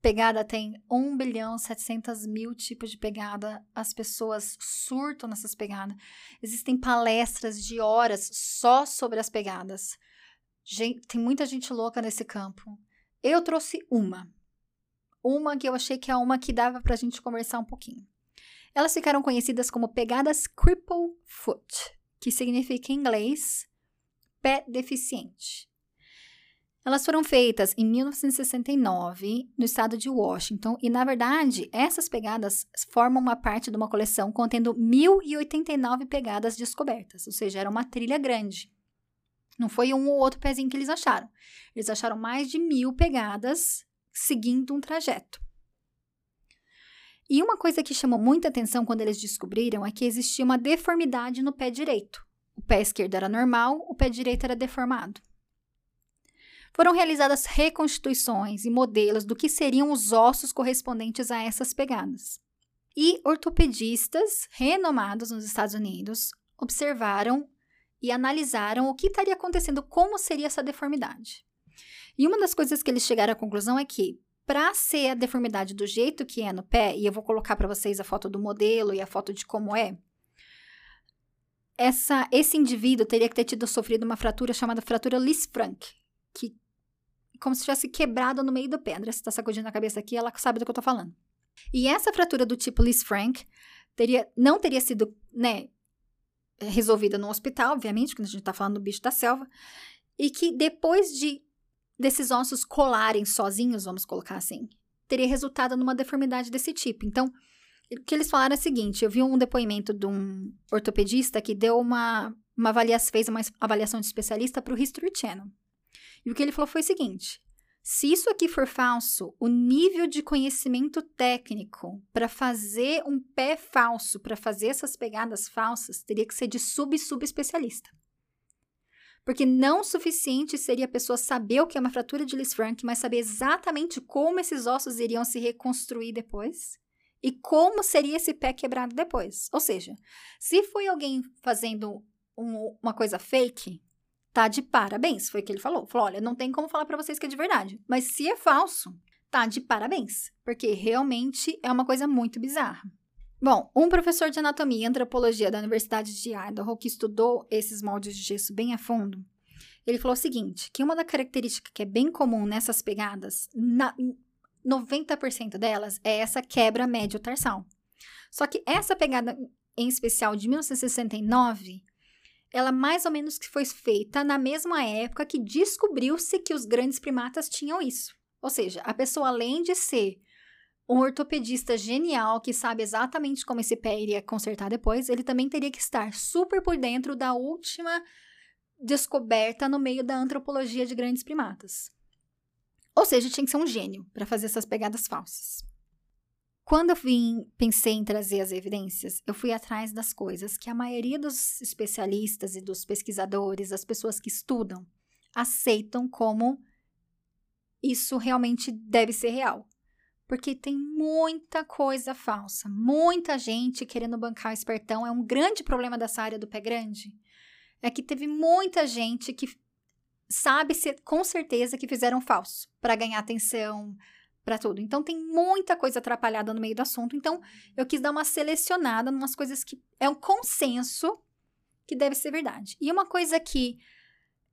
Pegada tem 1 bilhão 700 mil tipos de pegada. As pessoas surtam nessas pegadas. Existem palestras de horas só sobre as pegadas. Gente, tem muita gente louca nesse campo. Eu trouxe uma. uma que eu achei que é uma que dava pra gente conversar um pouquinho. Elas ficaram conhecidas como pegadas cripple foot, que significa em inglês pé deficiente. Elas foram feitas em 1969 no estado de Washington e, na verdade, essas pegadas formam uma parte de uma coleção contendo 1.089 pegadas descobertas, ou seja, era uma trilha grande. Não foi um ou outro pezinho que eles acharam. Eles acharam mais de mil pegadas seguindo um trajeto. E uma coisa que chamou muita atenção quando eles descobriram é que existia uma deformidade no pé direito. O pé esquerdo era normal, o pé direito era deformado. Foram realizadas reconstituições e modelos do que seriam os ossos correspondentes a essas pegadas. E ortopedistas renomados nos Estados Unidos observaram e analisaram o que estaria acontecendo, como seria essa deformidade. E uma das coisas que eles chegaram à conclusão é que, para ser a deformidade do jeito que é no pé, e eu vou colocar para vocês a foto do modelo e a foto de como é, essa, esse indivíduo teria que ter tido sofrido uma fratura chamada fratura Lisfranc, que como se tivesse quebrado no meio pé. André, você está sacudindo a cabeça aqui, ela sabe do que eu estou falando. E essa fratura do tipo Lisfranc teria, não teria sido, né, resolvida no hospital, obviamente, quando a gente está falando do bicho da selva, e que depois de desses ossos colarem sozinhos, vamos colocar assim, teria resultado numa deformidade desse tipo. Então, o que eles falaram é o seguinte: eu vi um depoimento de um ortopedista que deu uma, uma avaliação, fez uma avaliação de especialista para o History Channel. E o que ele falou foi o seguinte: se isso aqui for falso, o nível de conhecimento técnico para fazer um pé falso, para fazer essas pegadas falsas, teria que ser de sub-sub-especialista. Porque não suficiente seria a pessoa saber o que é uma fratura de Lisfranc, mas saber exatamente como esses ossos iriam se reconstruir depois e como seria esse pé quebrado depois. Ou seja, se foi alguém fazendo um, uma coisa fake, tá de parabéns, foi o que ele falou. Falou: olha, não tem como falar para vocês que é de verdade, mas se é falso, tá de parabéns, porque realmente é uma coisa muito bizarra. Bom, um professor de anatomia e antropologia da Universidade de Idaho, que estudou esses moldes de gesso bem a fundo, ele falou o seguinte, que uma da característica que é bem comum nessas pegadas, na, 90% delas, é essa quebra médio-tarsal. Só que essa pegada em especial de 1969, ela mais ou menos que foi feita na mesma época que descobriu-se que os grandes primatas tinham isso. Ou seja, a pessoa além de ser um ortopedista genial que sabe exatamente como esse pé iria consertar depois, ele também teria que estar super por dentro da última descoberta no meio da antropologia de grandes primatas. Ou seja, tinha que ser um gênio para fazer essas pegadas falsas. Quando eu vim, pensei em trazer as evidências, eu fui atrás das coisas que a maioria dos especialistas e dos pesquisadores, as pessoas que estudam, aceitam como isso realmente deve ser real. Porque tem muita coisa falsa, muita gente querendo bancar o espertão. É um grande problema dessa área do pé grande. É que teve muita gente que sabe com certeza que fizeram falso para ganhar atenção, para tudo. Então tem muita coisa atrapalhada no meio do assunto. Então eu quis dar uma selecionada em umas coisas que é um consenso que deve ser verdade. E uma coisa que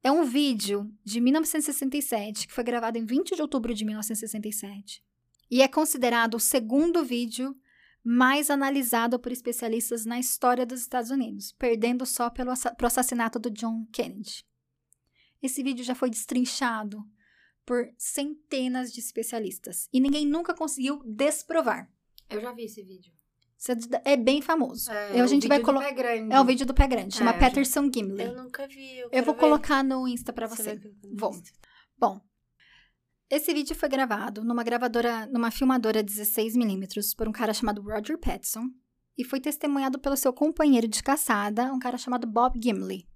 é um vídeo de 1967 que foi gravado em 20 de outubro de 1967 e é considerado o segundo vídeo mais analisado por especialistas na história dos Estados Unidos, perdendo só pelo assassinato do John Kennedy. Esse vídeo já foi destrinchado por centenas de especialistas e ninguém nunca conseguiu desprovar. Eu já vi esse vídeo. É bem famoso. É, a gente vai colocar. É o vídeo do pé grande, chama é, Patterson Gimli. Eu nunca vi. Eu, eu vou ver. colocar no Insta para você. você vou. Bom, esse vídeo foi gravado numa gravadora, numa filmadora 16mm por um cara chamado Roger Pattinson e foi testemunhado pelo seu companheiro de caçada, um cara chamado Bob Gimley.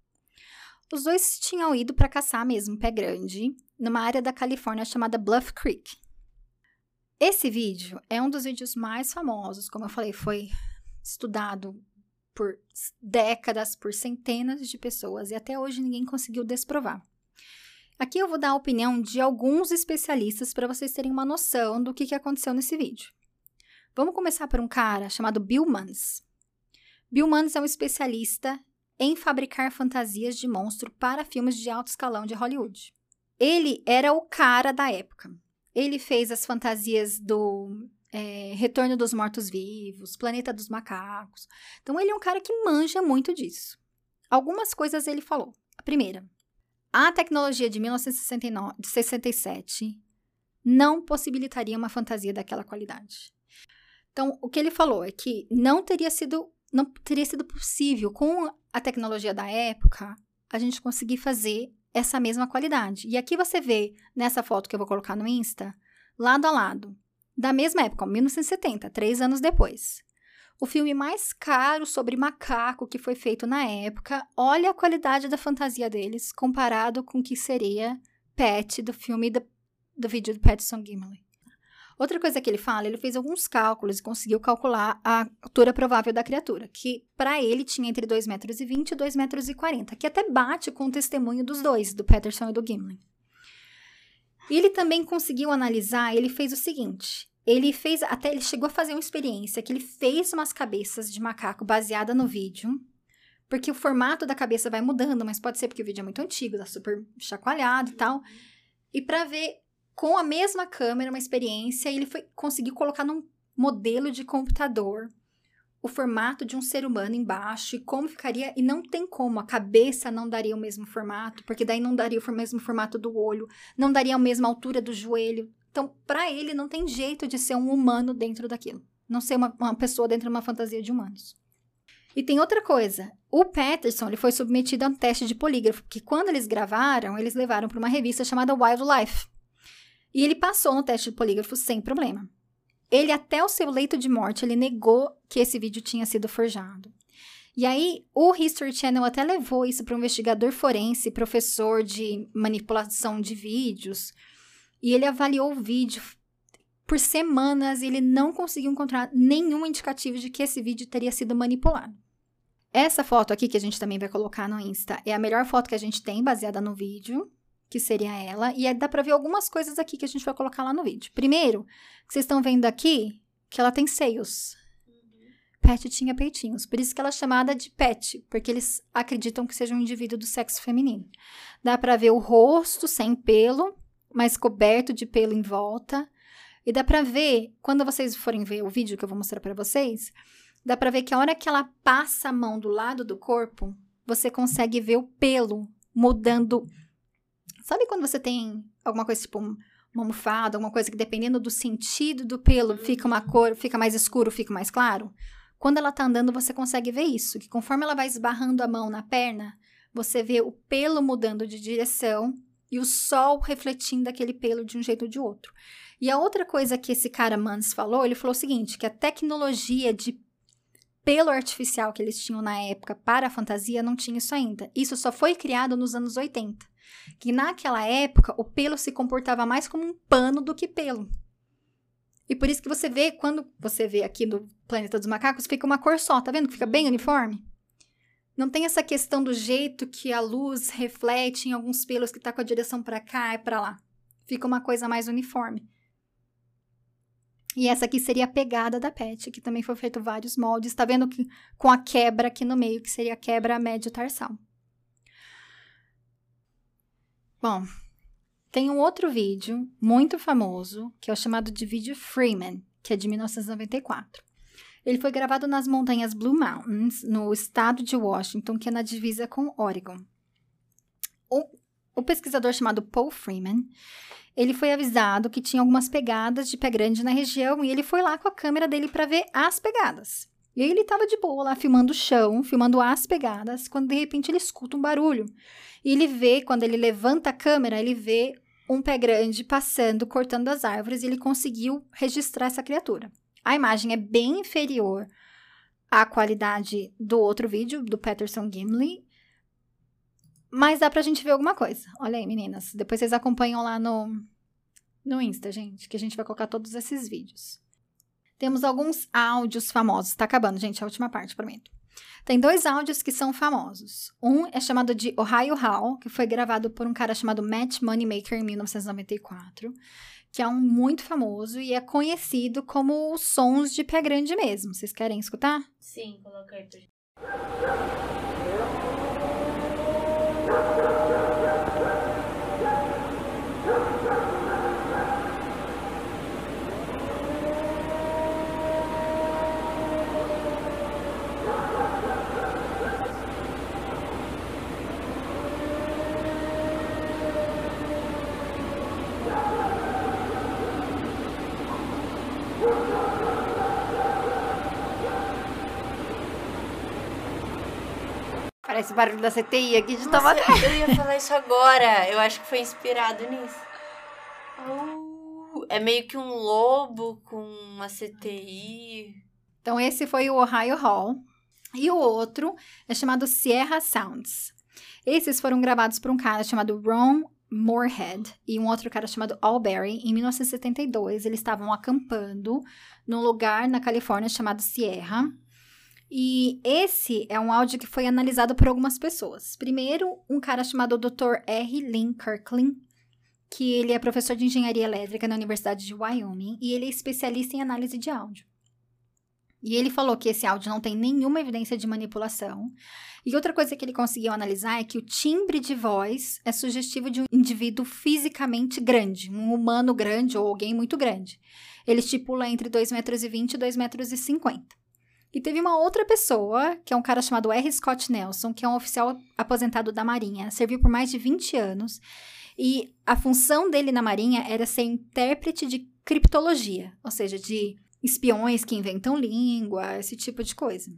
Os dois tinham ido para caçar mesmo pé grande, numa área da Califórnia chamada Bluff Creek. Esse vídeo é um dos vídeos mais famosos, como eu falei, foi estudado por décadas, por centenas de pessoas e até hoje ninguém conseguiu desprovar. Aqui eu vou dar a opinião de alguns especialistas para vocês terem uma noção do que, que aconteceu nesse vídeo. Vamos começar por um cara chamado Bill Mans. Bill Mans é um especialista em fabricar fantasias de monstro para filmes de alto escalão de Hollywood. Ele era o cara da época. Ele fez as fantasias do é, Retorno dos Mortos-Vivos, Planeta dos Macacos. Então, ele é um cara que manja muito disso. Algumas coisas ele falou. A primeira, a tecnologia de 1967 não possibilitaria uma fantasia daquela qualidade. Então, o que ele falou é que não teria sido, não teria sido possível, com a tecnologia da época, a gente conseguir fazer essa mesma qualidade. E aqui você vê, nessa foto que eu vou colocar no Insta, lado a lado, da mesma época, 1970, três anos depois. O filme mais caro sobre macaco que foi feito na época, olha a qualidade da fantasia deles comparado com o que seria Pet do filme do, do vídeo do Patterson Gimli. Outra coisa que ele fala, ele fez alguns cálculos e conseguiu calcular a altura provável da criatura, que para ele tinha entre 2,20 metros e 2,40 metros, e 40, que até bate com o testemunho dos dois, do Patterson e do Gimli. E ele também conseguiu analisar, ele fez o seguinte, ele fez, até ele chegou a fazer uma experiência que ele fez umas cabeças de macaco baseada no vídeo, porque o formato da cabeça vai mudando, mas pode ser porque o vídeo é muito antigo, tá super chacoalhado e tal. E para ver com a mesma câmera, uma experiência, ele foi conseguiu colocar num modelo de computador o formato de um ser humano embaixo e como ficaria. E não tem como, a cabeça não daria o mesmo formato, porque daí não daria o mesmo formato do olho, não daria a mesma altura do joelho. Então, para ele, não tem jeito de ser um humano dentro daquilo. Não ser uma, uma pessoa dentro de uma fantasia de humanos. E tem outra coisa. O Patterson ele foi submetido a um teste de polígrafo, que quando eles gravaram, eles levaram para uma revista chamada Wildlife. E ele passou no teste de polígrafo sem problema. Ele, até o seu leito de morte, ele negou que esse vídeo tinha sido forjado. E aí, o History Channel até levou isso para um investigador forense, professor de manipulação de vídeos, e ele avaliou o vídeo por semanas e ele não conseguiu encontrar nenhum indicativo de que esse vídeo teria sido manipulado. Essa foto aqui, que a gente também vai colocar no Insta, é a melhor foto que a gente tem, baseada no vídeo que seria ela, e aí dá pra ver algumas coisas aqui que a gente vai colocar lá no vídeo. Primeiro, que vocês estão vendo aqui, que ela tem seios. Pet tinha peitinhos, por isso que ela é chamada de pet, porque eles acreditam que seja um indivíduo do sexo feminino. Dá pra ver o rosto sem pelo, mas coberto de pelo em volta. E dá pra ver, quando vocês forem ver o vídeo que eu vou mostrar para vocês, dá pra ver que a hora que ela passa a mão do lado do corpo, você consegue ver o pelo mudando Sabe quando você tem alguma coisa tipo uma almofada, alguma coisa que dependendo do sentido do pelo fica uma cor, fica mais escuro, fica mais claro? Quando ela tá andando, você consegue ver isso, que conforme ela vai esbarrando a mão na perna, você vê o pelo mudando de direção e o sol refletindo aquele pelo de um jeito ou de outro. E a outra coisa que esse cara Mans falou, ele falou o seguinte, que a tecnologia de pelo artificial que eles tinham na época para a fantasia não tinha isso ainda. Isso só foi criado nos anos 80 que naquela época o pelo se comportava mais como um pano do que pelo. E por isso que você vê, quando você vê aqui no Planeta dos Macacos, fica uma cor só, tá vendo? Que fica bem uniforme. Não tem essa questão do jeito que a luz reflete em alguns pelos que tá com a direção para cá e para lá. Fica uma coisa mais uniforme. E essa aqui seria a pegada da PET, que também foi feito vários moldes. Tá vendo que com a quebra aqui no meio, que seria a quebra médio tarsal. Bom, tem um outro vídeo muito famoso, que é o chamado de vídeo Freeman, que é de 1994. Ele foi gravado nas montanhas Blue Mountains, no estado de Washington, que é na divisa com Oregon. O, o pesquisador chamado Paul Freeman, ele foi avisado que tinha algumas pegadas de pé grande na região e ele foi lá com a câmera dele para ver as pegadas. E aí ele estava de boa lá filmando o chão, filmando as pegadas, quando de repente ele escuta um barulho. E ele vê, quando ele levanta a câmera, ele vê um pé grande passando, cortando as árvores, e ele conseguiu registrar essa criatura. A imagem é bem inferior à qualidade do outro vídeo, do Patterson Gimli, mas dá pra gente ver alguma coisa. Olha aí, meninas. Depois vocês acompanham lá no, no Insta, gente, que a gente vai colocar todos esses vídeos. Temos alguns áudios famosos. Tá acabando, gente, a última parte, prometo. Tem dois áudios que são famosos. Um é chamado de Ohio How, que foi gravado por um cara chamado Matt Moneymaker em 1994, que é um muito famoso e é conhecido como os sons de pé grande mesmo. Vocês querem escutar? Sim, pra o barulho da CTI aqui de Taubaté. Eu ia falar isso agora. Eu acho que foi inspirado nisso. Uh, é meio que um lobo com uma CTI. Então, esse foi o Ohio Hall. E o outro é chamado Sierra Sounds. Esses foram gravados por um cara chamado Ron Moorhead e um outro cara chamado Alberry em 1972. Eles estavam acampando num lugar na Califórnia chamado Sierra. E esse é um áudio que foi analisado por algumas pessoas. Primeiro, um cara chamado Dr. R. Lynn Kirkland, que ele é professor de engenharia elétrica na Universidade de Wyoming e ele é especialista em análise de áudio. E ele falou que esse áudio não tem nenhuma evidência de manipulação. E outra coisa que ele conseguiu analisar é que o timbre de voz é sugestivo de um indivíduo fisicamente grande, um humano grande ou alguém muito grande. Ele estipula entre 2,20 metros e 2,50 metros. E teve uma outra pessoa, que é um cara chamado R. Scott Nelson, que é um oficial aposentado da Marinha, serviu por mais de 20 anos. E a função dele na Marinha era ser intérprete de criptologia, ou seja, de espiões que inventam língua, esse tipo de coisa.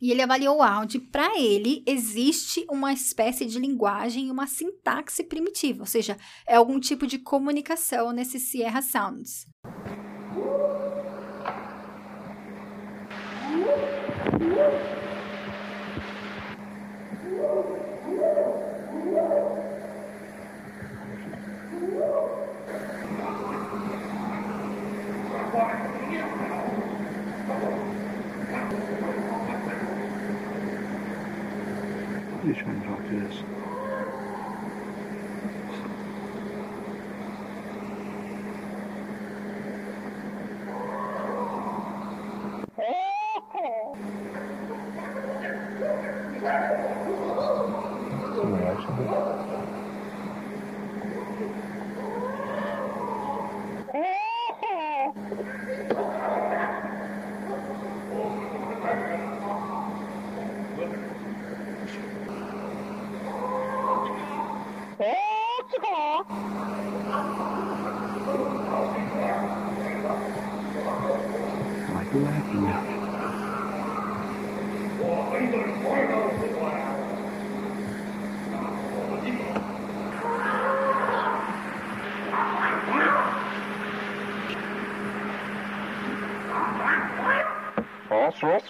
E ele avaliou o áudio. Para ele, existe uma espécie de linguagem e uma sintaxe primitiva, ou seja, é algum tipo de comunicação nesses Sierra Sounds. Please try and talk to this.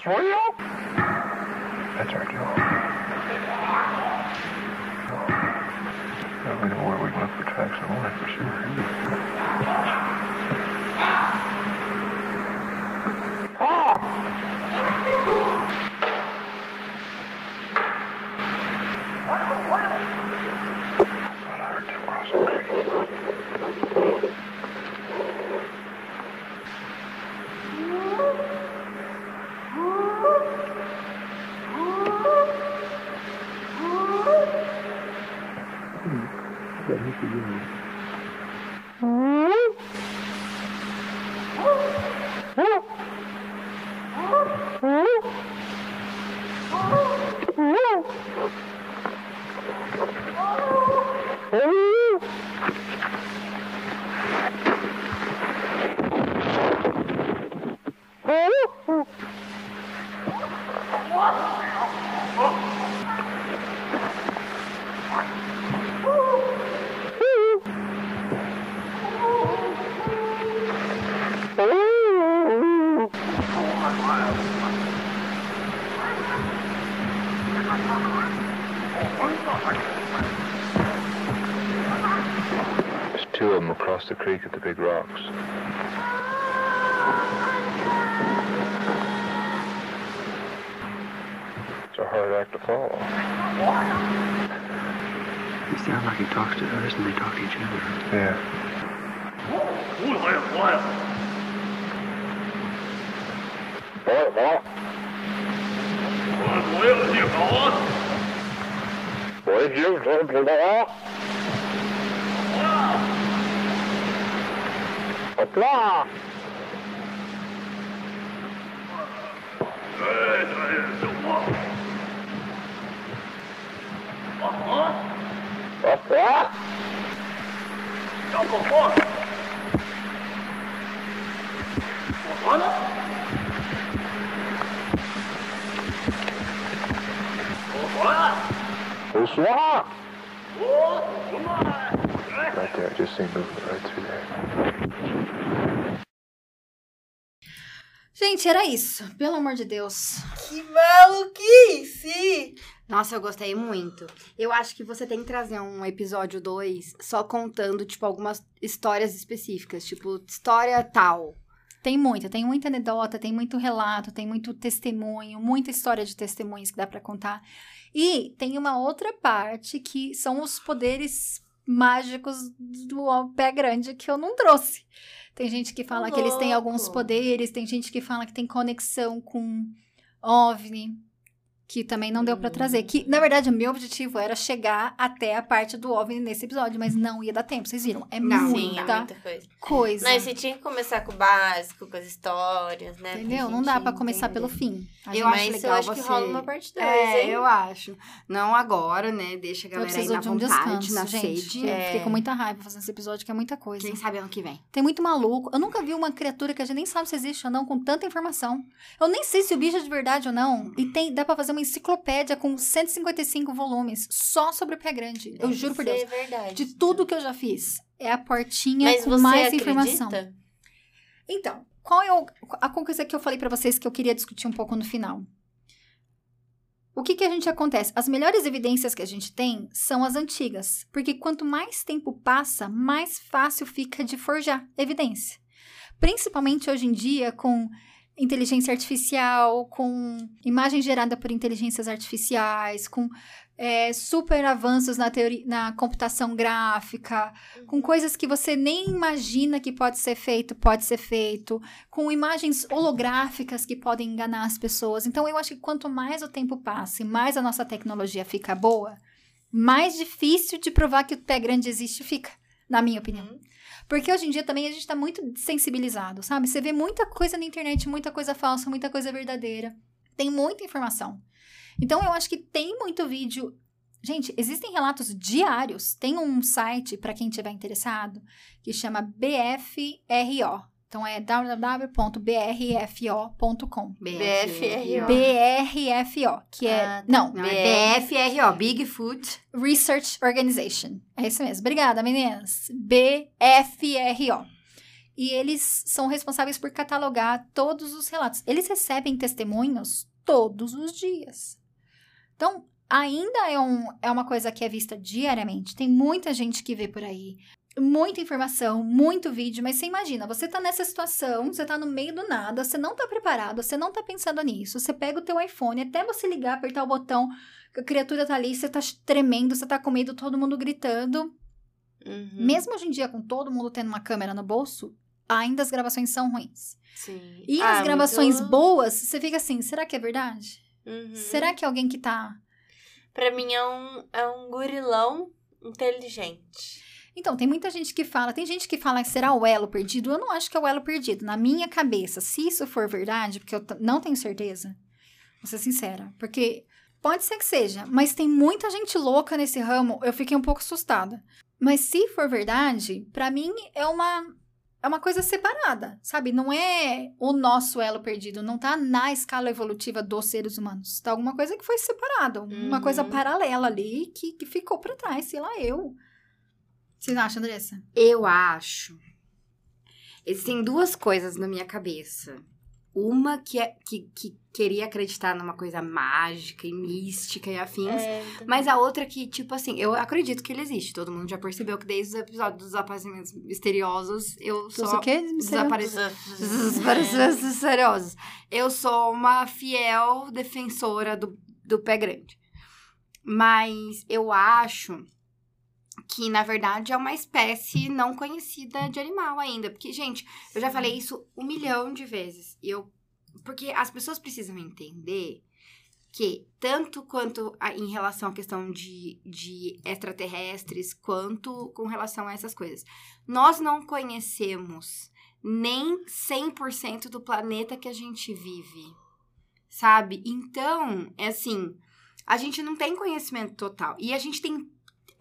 Three across the creek at the big rocks. It's a hard act to follow. He sounds like he talks to us and they talk to each other. Yeah. What? 过来！哎，大爷，走吧。啊？啊？走走。Gente, era isso. Pelo amor de Deus. Que maluquice! Nossa, eu gostei muito. Eu acho que você tem que trazer um episódio 2 só contando, tipo, algumas histórias específicas. Tipo, história tal. Tem muita, tem muita anedota, tem muito relato, tem muito testemunho, muita história de testemunhos que dá pra contar. E tem uma outra parte que são os poderes mágicos do pé grande que eu não trouxe. Tem gente que fala que eles têm alguns poderes, tem gente que fala que tem conexão com OVNI, que também não deu pra trazer. Que, na verdade, o meu objetivo era chegar até a parte do OVNI nesse episódio, mas não ia dar tempo, vocês viram? É Não, Sim, é muita muita coisa. coisa. Não, e você tinha que começar com o básico, com as histórias, né? Entendeu? Não dá pra começar entender. pelo fim. A Eu gente- acho legal eu acho que você- rola uma parte 2, É, hein? eu acho. Não agora, né? Deixa a galera aí preciso na de um vontade, descanso, na gente. sede. Eu É. fiquei com muita raiva fazendo esse episódio, que é muita coisa. Quem sabe ano que vem. Tem muito maluco. Eu nunca vi uma criatura que a gente nem sabe se existe ou não, com tanta informação. Eu nem sei se o bicho é de verdade ou não. E tem, dá pra fazer uma enciclopédia com 155 volumes só sobre o pé grande. Eu Deve juro por Deus. verdade. De tudo que eu já fiz. É a portinha Mas com você mais acredita? informação. Então, qual é o, a coisa que eu falei pra vocês que eu queria discutir um pouco no final? O que que a gente acontece? As melhores evidências que a gente tem são as antigas, porque quanto mais tempo passa, mais fácil fica de forjar evidência. Principalmente hoje em dia com inteligência artificial, com imagem gerada por inteligências artificiais, com é, super avanços na, teoria, na computação gráfica, com coisas que você nem imagina que pode ser feito, pode ser feito, com imagens holográficas que podem enganar as pessoas. Então, eu acho que quanto mais o tempo passa e mais a nossa tecnologia fica boa, mais difícil de provar que o pé grande existe fica, na minha opinião. Uhum. Porque hoje em dia também a gente tá muito sensibilizado, sabe? Você vê muita coisa na internet, muita coisa falsa, muita coisa verdadeira. Tem muita informação. Então eu acho que tem muito vídeo. Gente, existem relatos diários. Tem um site, para quem tiver interessado, que chama BFRO. Então é www.brfo.com. BFRO. BRFO, que é. Ah, tá. Não, Não, é BFRO, Bigfoot. Research Organization. É isso mesmo. Obrigada, meninas. BFRO. E eles são responsáveis por catalogar todos os relatos. Eles recebem testemunhos todos os dias. Então, ainda é, um, é uma coisa que é vista diariamente. Tem muita gente que vê por aí. Muita informação, muito vídeo, mas você imagina, você tá nessa situação, você tá no meio do nada, você não tá preparado, você não tá pensando nisso, você pega o teu iPhone, até você ligar, apertar o botão, a criatura tá ali, você tá tremendo, você tá com medo, todo mundo gritando. Uhum. Mesmo hoje em dia, com todo mundo tendo uma câmera no bolso, ainda as gravações são ruins. Sim. E Ah, as gravações muito- boas, você fica assim, será que é verdade? Uhum. Será que é alguém que tá... Pra mim é um, é um gurilão inteligente. Então, tem muita gente que fala, tem gente que fala que será o elo perdido. Eu não acho que é o elo perdido. Na minha cabeça, se isso for verdade, porque eu não tenho certeza, vou ser sincera, porque pode ser que seja, mas tem muita gente louca nesse ramo, eu fiquei um pouco assustada. Mas se for verdade, pra mim é uma é uma coisa separada, sabe? Não é o nosso elo perdido, não tá na escala evolutiva dos seres humanos. Tá alguma coisa que foi separada, uma Uhum. coisa paralela ali que, que ficou pra trás, sei lá, eu. Vocês acham, Andressa? Eu acho. Existem duas coisas na minha cabeça. Uma que, é, que, que queria acreditar numa coisa mágica e mística e afins. É, Mas a outra que, tipo assim, eu acredito que ele existe. Todo mundo já percebeu que desde os episódios dos desaparecimentos misteriosos, eu Sou só... o quê? Desaparecimentos misteriosos. Eu sou uma fiel defensora do, do pé grande. Mas eu acho que, na verdade, é uma espécie não conhecida de animal ainda. Porque, gente, eu já falei isso um milhão de vezes. E eu, porque as pessoas precisam entender que, tanto quanto a- em relação à questão de, de extraterrestres, quanto com relação a essas coisas, nós não conhecemos nem 100% do planeta que a gente vive, sabe? Então, é assim, a gente não tem conhecimento total. E a gente tem.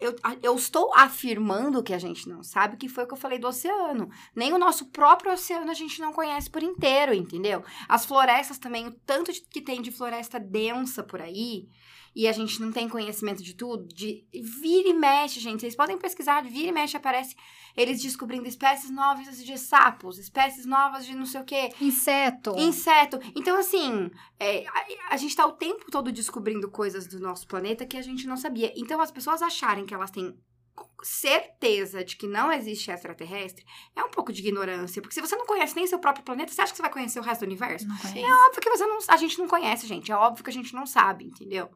Eu, eu estou afirmando que a gente não sabe, que foi o que eu falei do oceano. Nem o nosso próprio oceano a gente não conhece por inteiro, entendeu? As florestas também, o tanto de- que tem de floresta densa por aí. E a gente não tem conhecimento de tudo, de vira e mexe, gente. Vocês podem pesquisar, vira e mexe, aparece eles descobrindo espécies novas de sapos, espécies novas de não sei o quê. Inseto. Inseto. Então, assim, é, a, a gente tá o tempo todo descobrindo coisas do nosso planeta que a gente não sabia. Então, as pessoas acharem que elas têm certeza de que não existe extraterrestre é um pouco de ignorância. Porque se você não conhece nem seu próprio planeta, você acha que você vai conhecer o resto do universo? É óbvio que você não, a gente não conhece, gente. É óbvio que a gente não sabe, entendeu?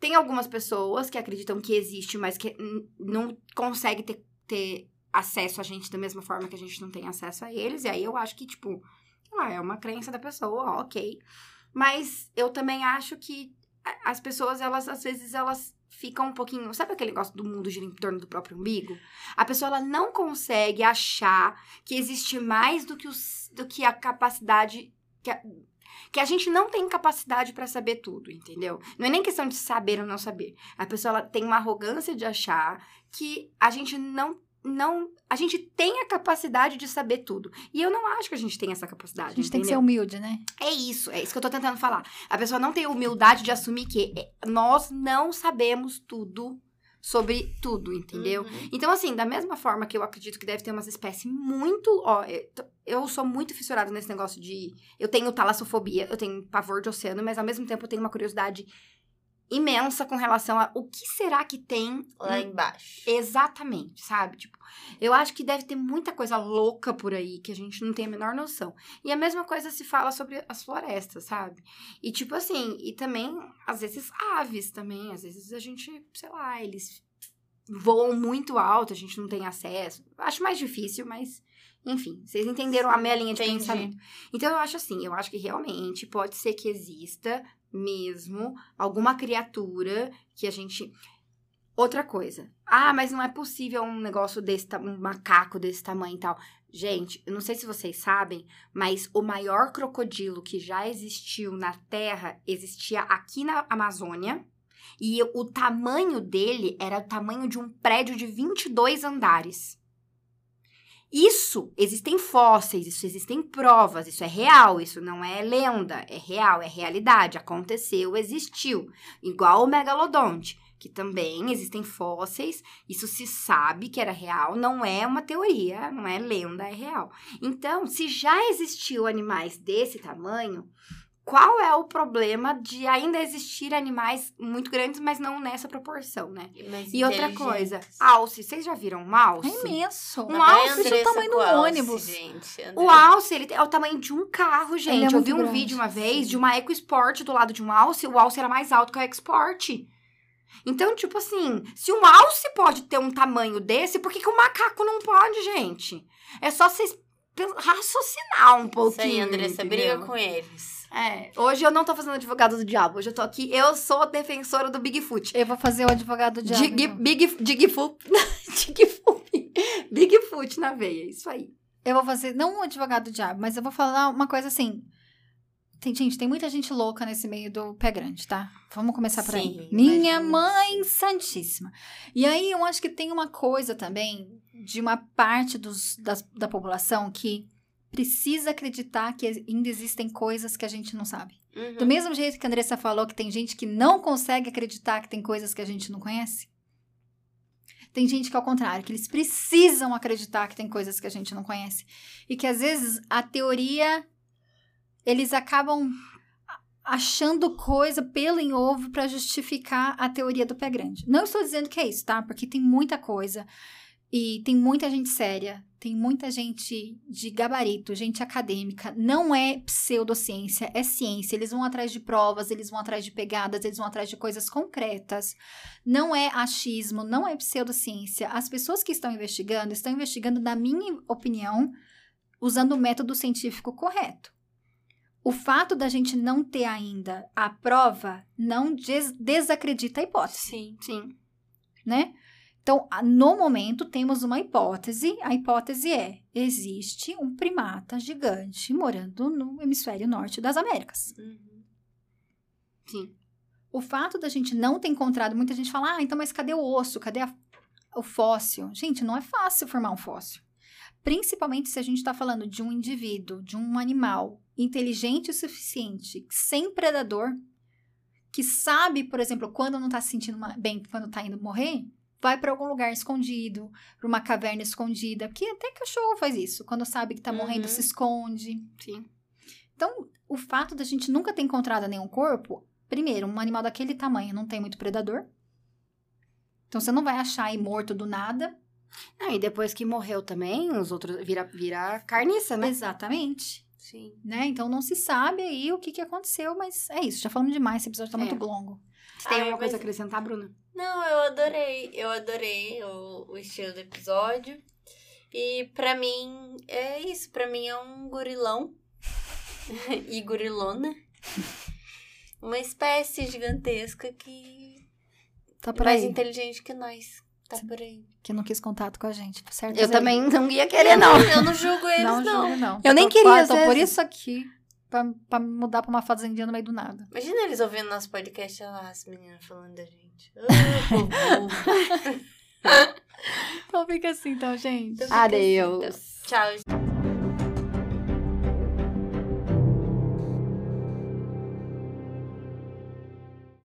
Tem algumas pessoas que acreditam que existe, mas que não consegue ter, ter acesso a gente da mesma forma que a gente não tem acesso a eles. E aí eu acho que, tipo, sei lá, é uma crença da pessoa, ok. Mas eu também acho que as pessoas, elas, às vezes, elas ficam um pouquinho. Sabe aquele negócio do mundo gira em torno do próprio umbigo? A pessoa ela não consegue achar que existe mais do que, os, do que a capacidade. Que a, que a gente não tem capacidade pra saber tudo, entendeu? Não é nem questão de saber ou não saber. A pessoa ela tem uma arrogância de achar que a gente não não a gente tem a capacidade de saber tudo. E eu não acho que a gente tem essa capacidade, A gente tem que ser entendeu? humilde, né? É isso, é isso que eu tô tentando falar. A pessoa não tem humildade de assumir que é, nós não sabemos tudo sobre tudo, entendeu? Uhum. Então, assim, da mesma forma que eu acredito que deve ter umas espécies muito. Ó, eu tô- eu sou muito fissurada nesse negócio de. Eu tenho talassofobia, eu tenho pavor de oceano, mas ao mesmo tempo eu tenho uma curiosidade imensa com relação a o que será que tem Lá em- embaixo. Exatamente, sabe? Tipo, eu acho que deve ter muita coisa louca por aí que a gente não tem a menor noção. E a mesma coisa se fala sobre as florestas, sabe? E tipo assim, e também, às vezes, aves também. Às vezes a gente, sei lá, eles voam muito alto, a gente não tem acesso. Acho mais difícil, mas. Enfim, vocês entenderam a minha linha de Entendi. pensamento. Então eu acho assim, eu acho que realmente pode ser que exista mesmo alguma criatura que a gente. Outra coisa. Ah, mas não é possível um negócio desse, um macaco desse tamanho e tal. Gente, eu não sei se vocês sabem, mas o maior crocodilo que já existiu na Terra existia aqui na Amazônia. E o tamanho dele era o tamanho de um prédio de 22 andares. Isso, existem fósseis, isso existem provas, isso é real, isso não é lenda, é real, é realidade, aconteceu, existiu. Igual o megalodonte, que também existem fósseis, isso se sabe que era real, não é uma teoria, não é lenda, é real. Então, se já existiu animais desse tamanho, qual é o problema de ainda existir animais muito grandes, mas não nessa proporção, né? Mas E outra coisa, alce, vocês já viram um alce? É imenso. Um alce do Andressa tamanho do ônibus. Gente, O alce, ele é o tamanho de um carro, gente. É Eu vi um grande. vídeo uma vez de uma EcoSport do lado de um alce, o alce era mais alto que a EcoSport. Então, tipo assim, se um alce pode ter um tamanho desse, por que, que um macaco não pode, gente? É só vocês raciocinar um Isso pouquinho. aí, Andressa, briga entendeu? com eles. É, hoje eu não tô fazendo advogado do diabo, hoje eu tô aqui, eu sou defensora do Bigfoot. Eu vou fazer o advogado de Dig, Big, Bigfoot, Bigfoot, Bigfoot na veia, isso aí. Eu vou fazer, não um advogado do diabo, mas eu vou falar uma coisa assim. Tem, gente, tem muita gente louca nesse meio do pé grande, tá? Vamos começar por Sim, aí. Minha mãe santíssima. E aí eu acho que tem uma coisa também de uma parte dos, das, da população que precisa acreditar que ainda existem coisas que a gente não sabe. Uhum. Do mesmo jeito que a Andressa falou que tem gente que não consegue acreditar que tem coisas que a gente não conhece. Tem gente que é ao contrário, que eles precisam acreditar que tem coisas que a gente não conhece. E que às vezes a teoria eles acabam achando coisa pelo em ovo para justificar a teoria do pé grande. Não estou dizendo que é isso, tá? Porque tem muita coisa e tem muita gente séria, tem muita gente de gabarito, gente acadêmica. Não é pseudociência, é ciência. Eles vão atrás de provas, eles vão atrás de pegadas, eles vão atrás de coisas concretas. Não é achismo, não é pseudociência. As pessoas que estão investigando, estão investigando, na minha opinião, usando o método científico correto. O fato da gente não ter ainda a prova não des- desacredita a hipótese Sim. Sim. né? Então, no momento, temos uma hipótese. A hipótese é: existe um primata gigante morando no hemisfério norte das Américas. Uhum. Sim. O fato da gente não ter encontrado, muita gente fala, ah, então, mas cadê o osso? Cadê a- o fóssil? Gente, não é fácil formar um fóssil. Principalmente se a gente está falando de um indivíduo, de um animal inteligente o suficiente, sem predador, que sabe, por exemplo, quando não tá se sentindo bem, quando tá indo morrer, vai pra algum lugar escondido, pra uma caverna escondida, que até cachorro faz isso. Quando sabe que tá morrendo, Uhum. se esconde. Sim. Então, o fato da gente nunca ter encontrado nenhum corpo, primeiro, um animal daquele tamanho não tem muito predador. Então, você não vai achar aí morto do nada. Não, e depois que morreu também, os outros vira, vira carniça, né? Exatamente. Sim. Né? Então, não se sabe aí o que, que aconteceu, mas é isso. Já falamos demais, esse episódio tá É. muito longo. Você tem Ai, alguma coisa a acrescentar, Bruna? Não, eu adorei. Eu adorei o, o estilo do episódio. E pra mim, é isso. Pra mim é um gorilão. e gorilona. Uma espécie gigantesca que Tá por mais aí. inteligente que nós. Tá por aí. Que não quis contato com a gente, certo? Eu Zé? também não ia querer, não. Eu não julgo eles, Não, não. juro, não. Eu nem queria, Eu tô por isso aqui, pra, pra mudar pra uma fazendinha no meio do nada. Imagina eles ouvindo nosso podcast, olha lá, as meninas falando da gente. Ah, burro. Então fica assim, então, gente. Então fica assim, Adeus. então. Tchau,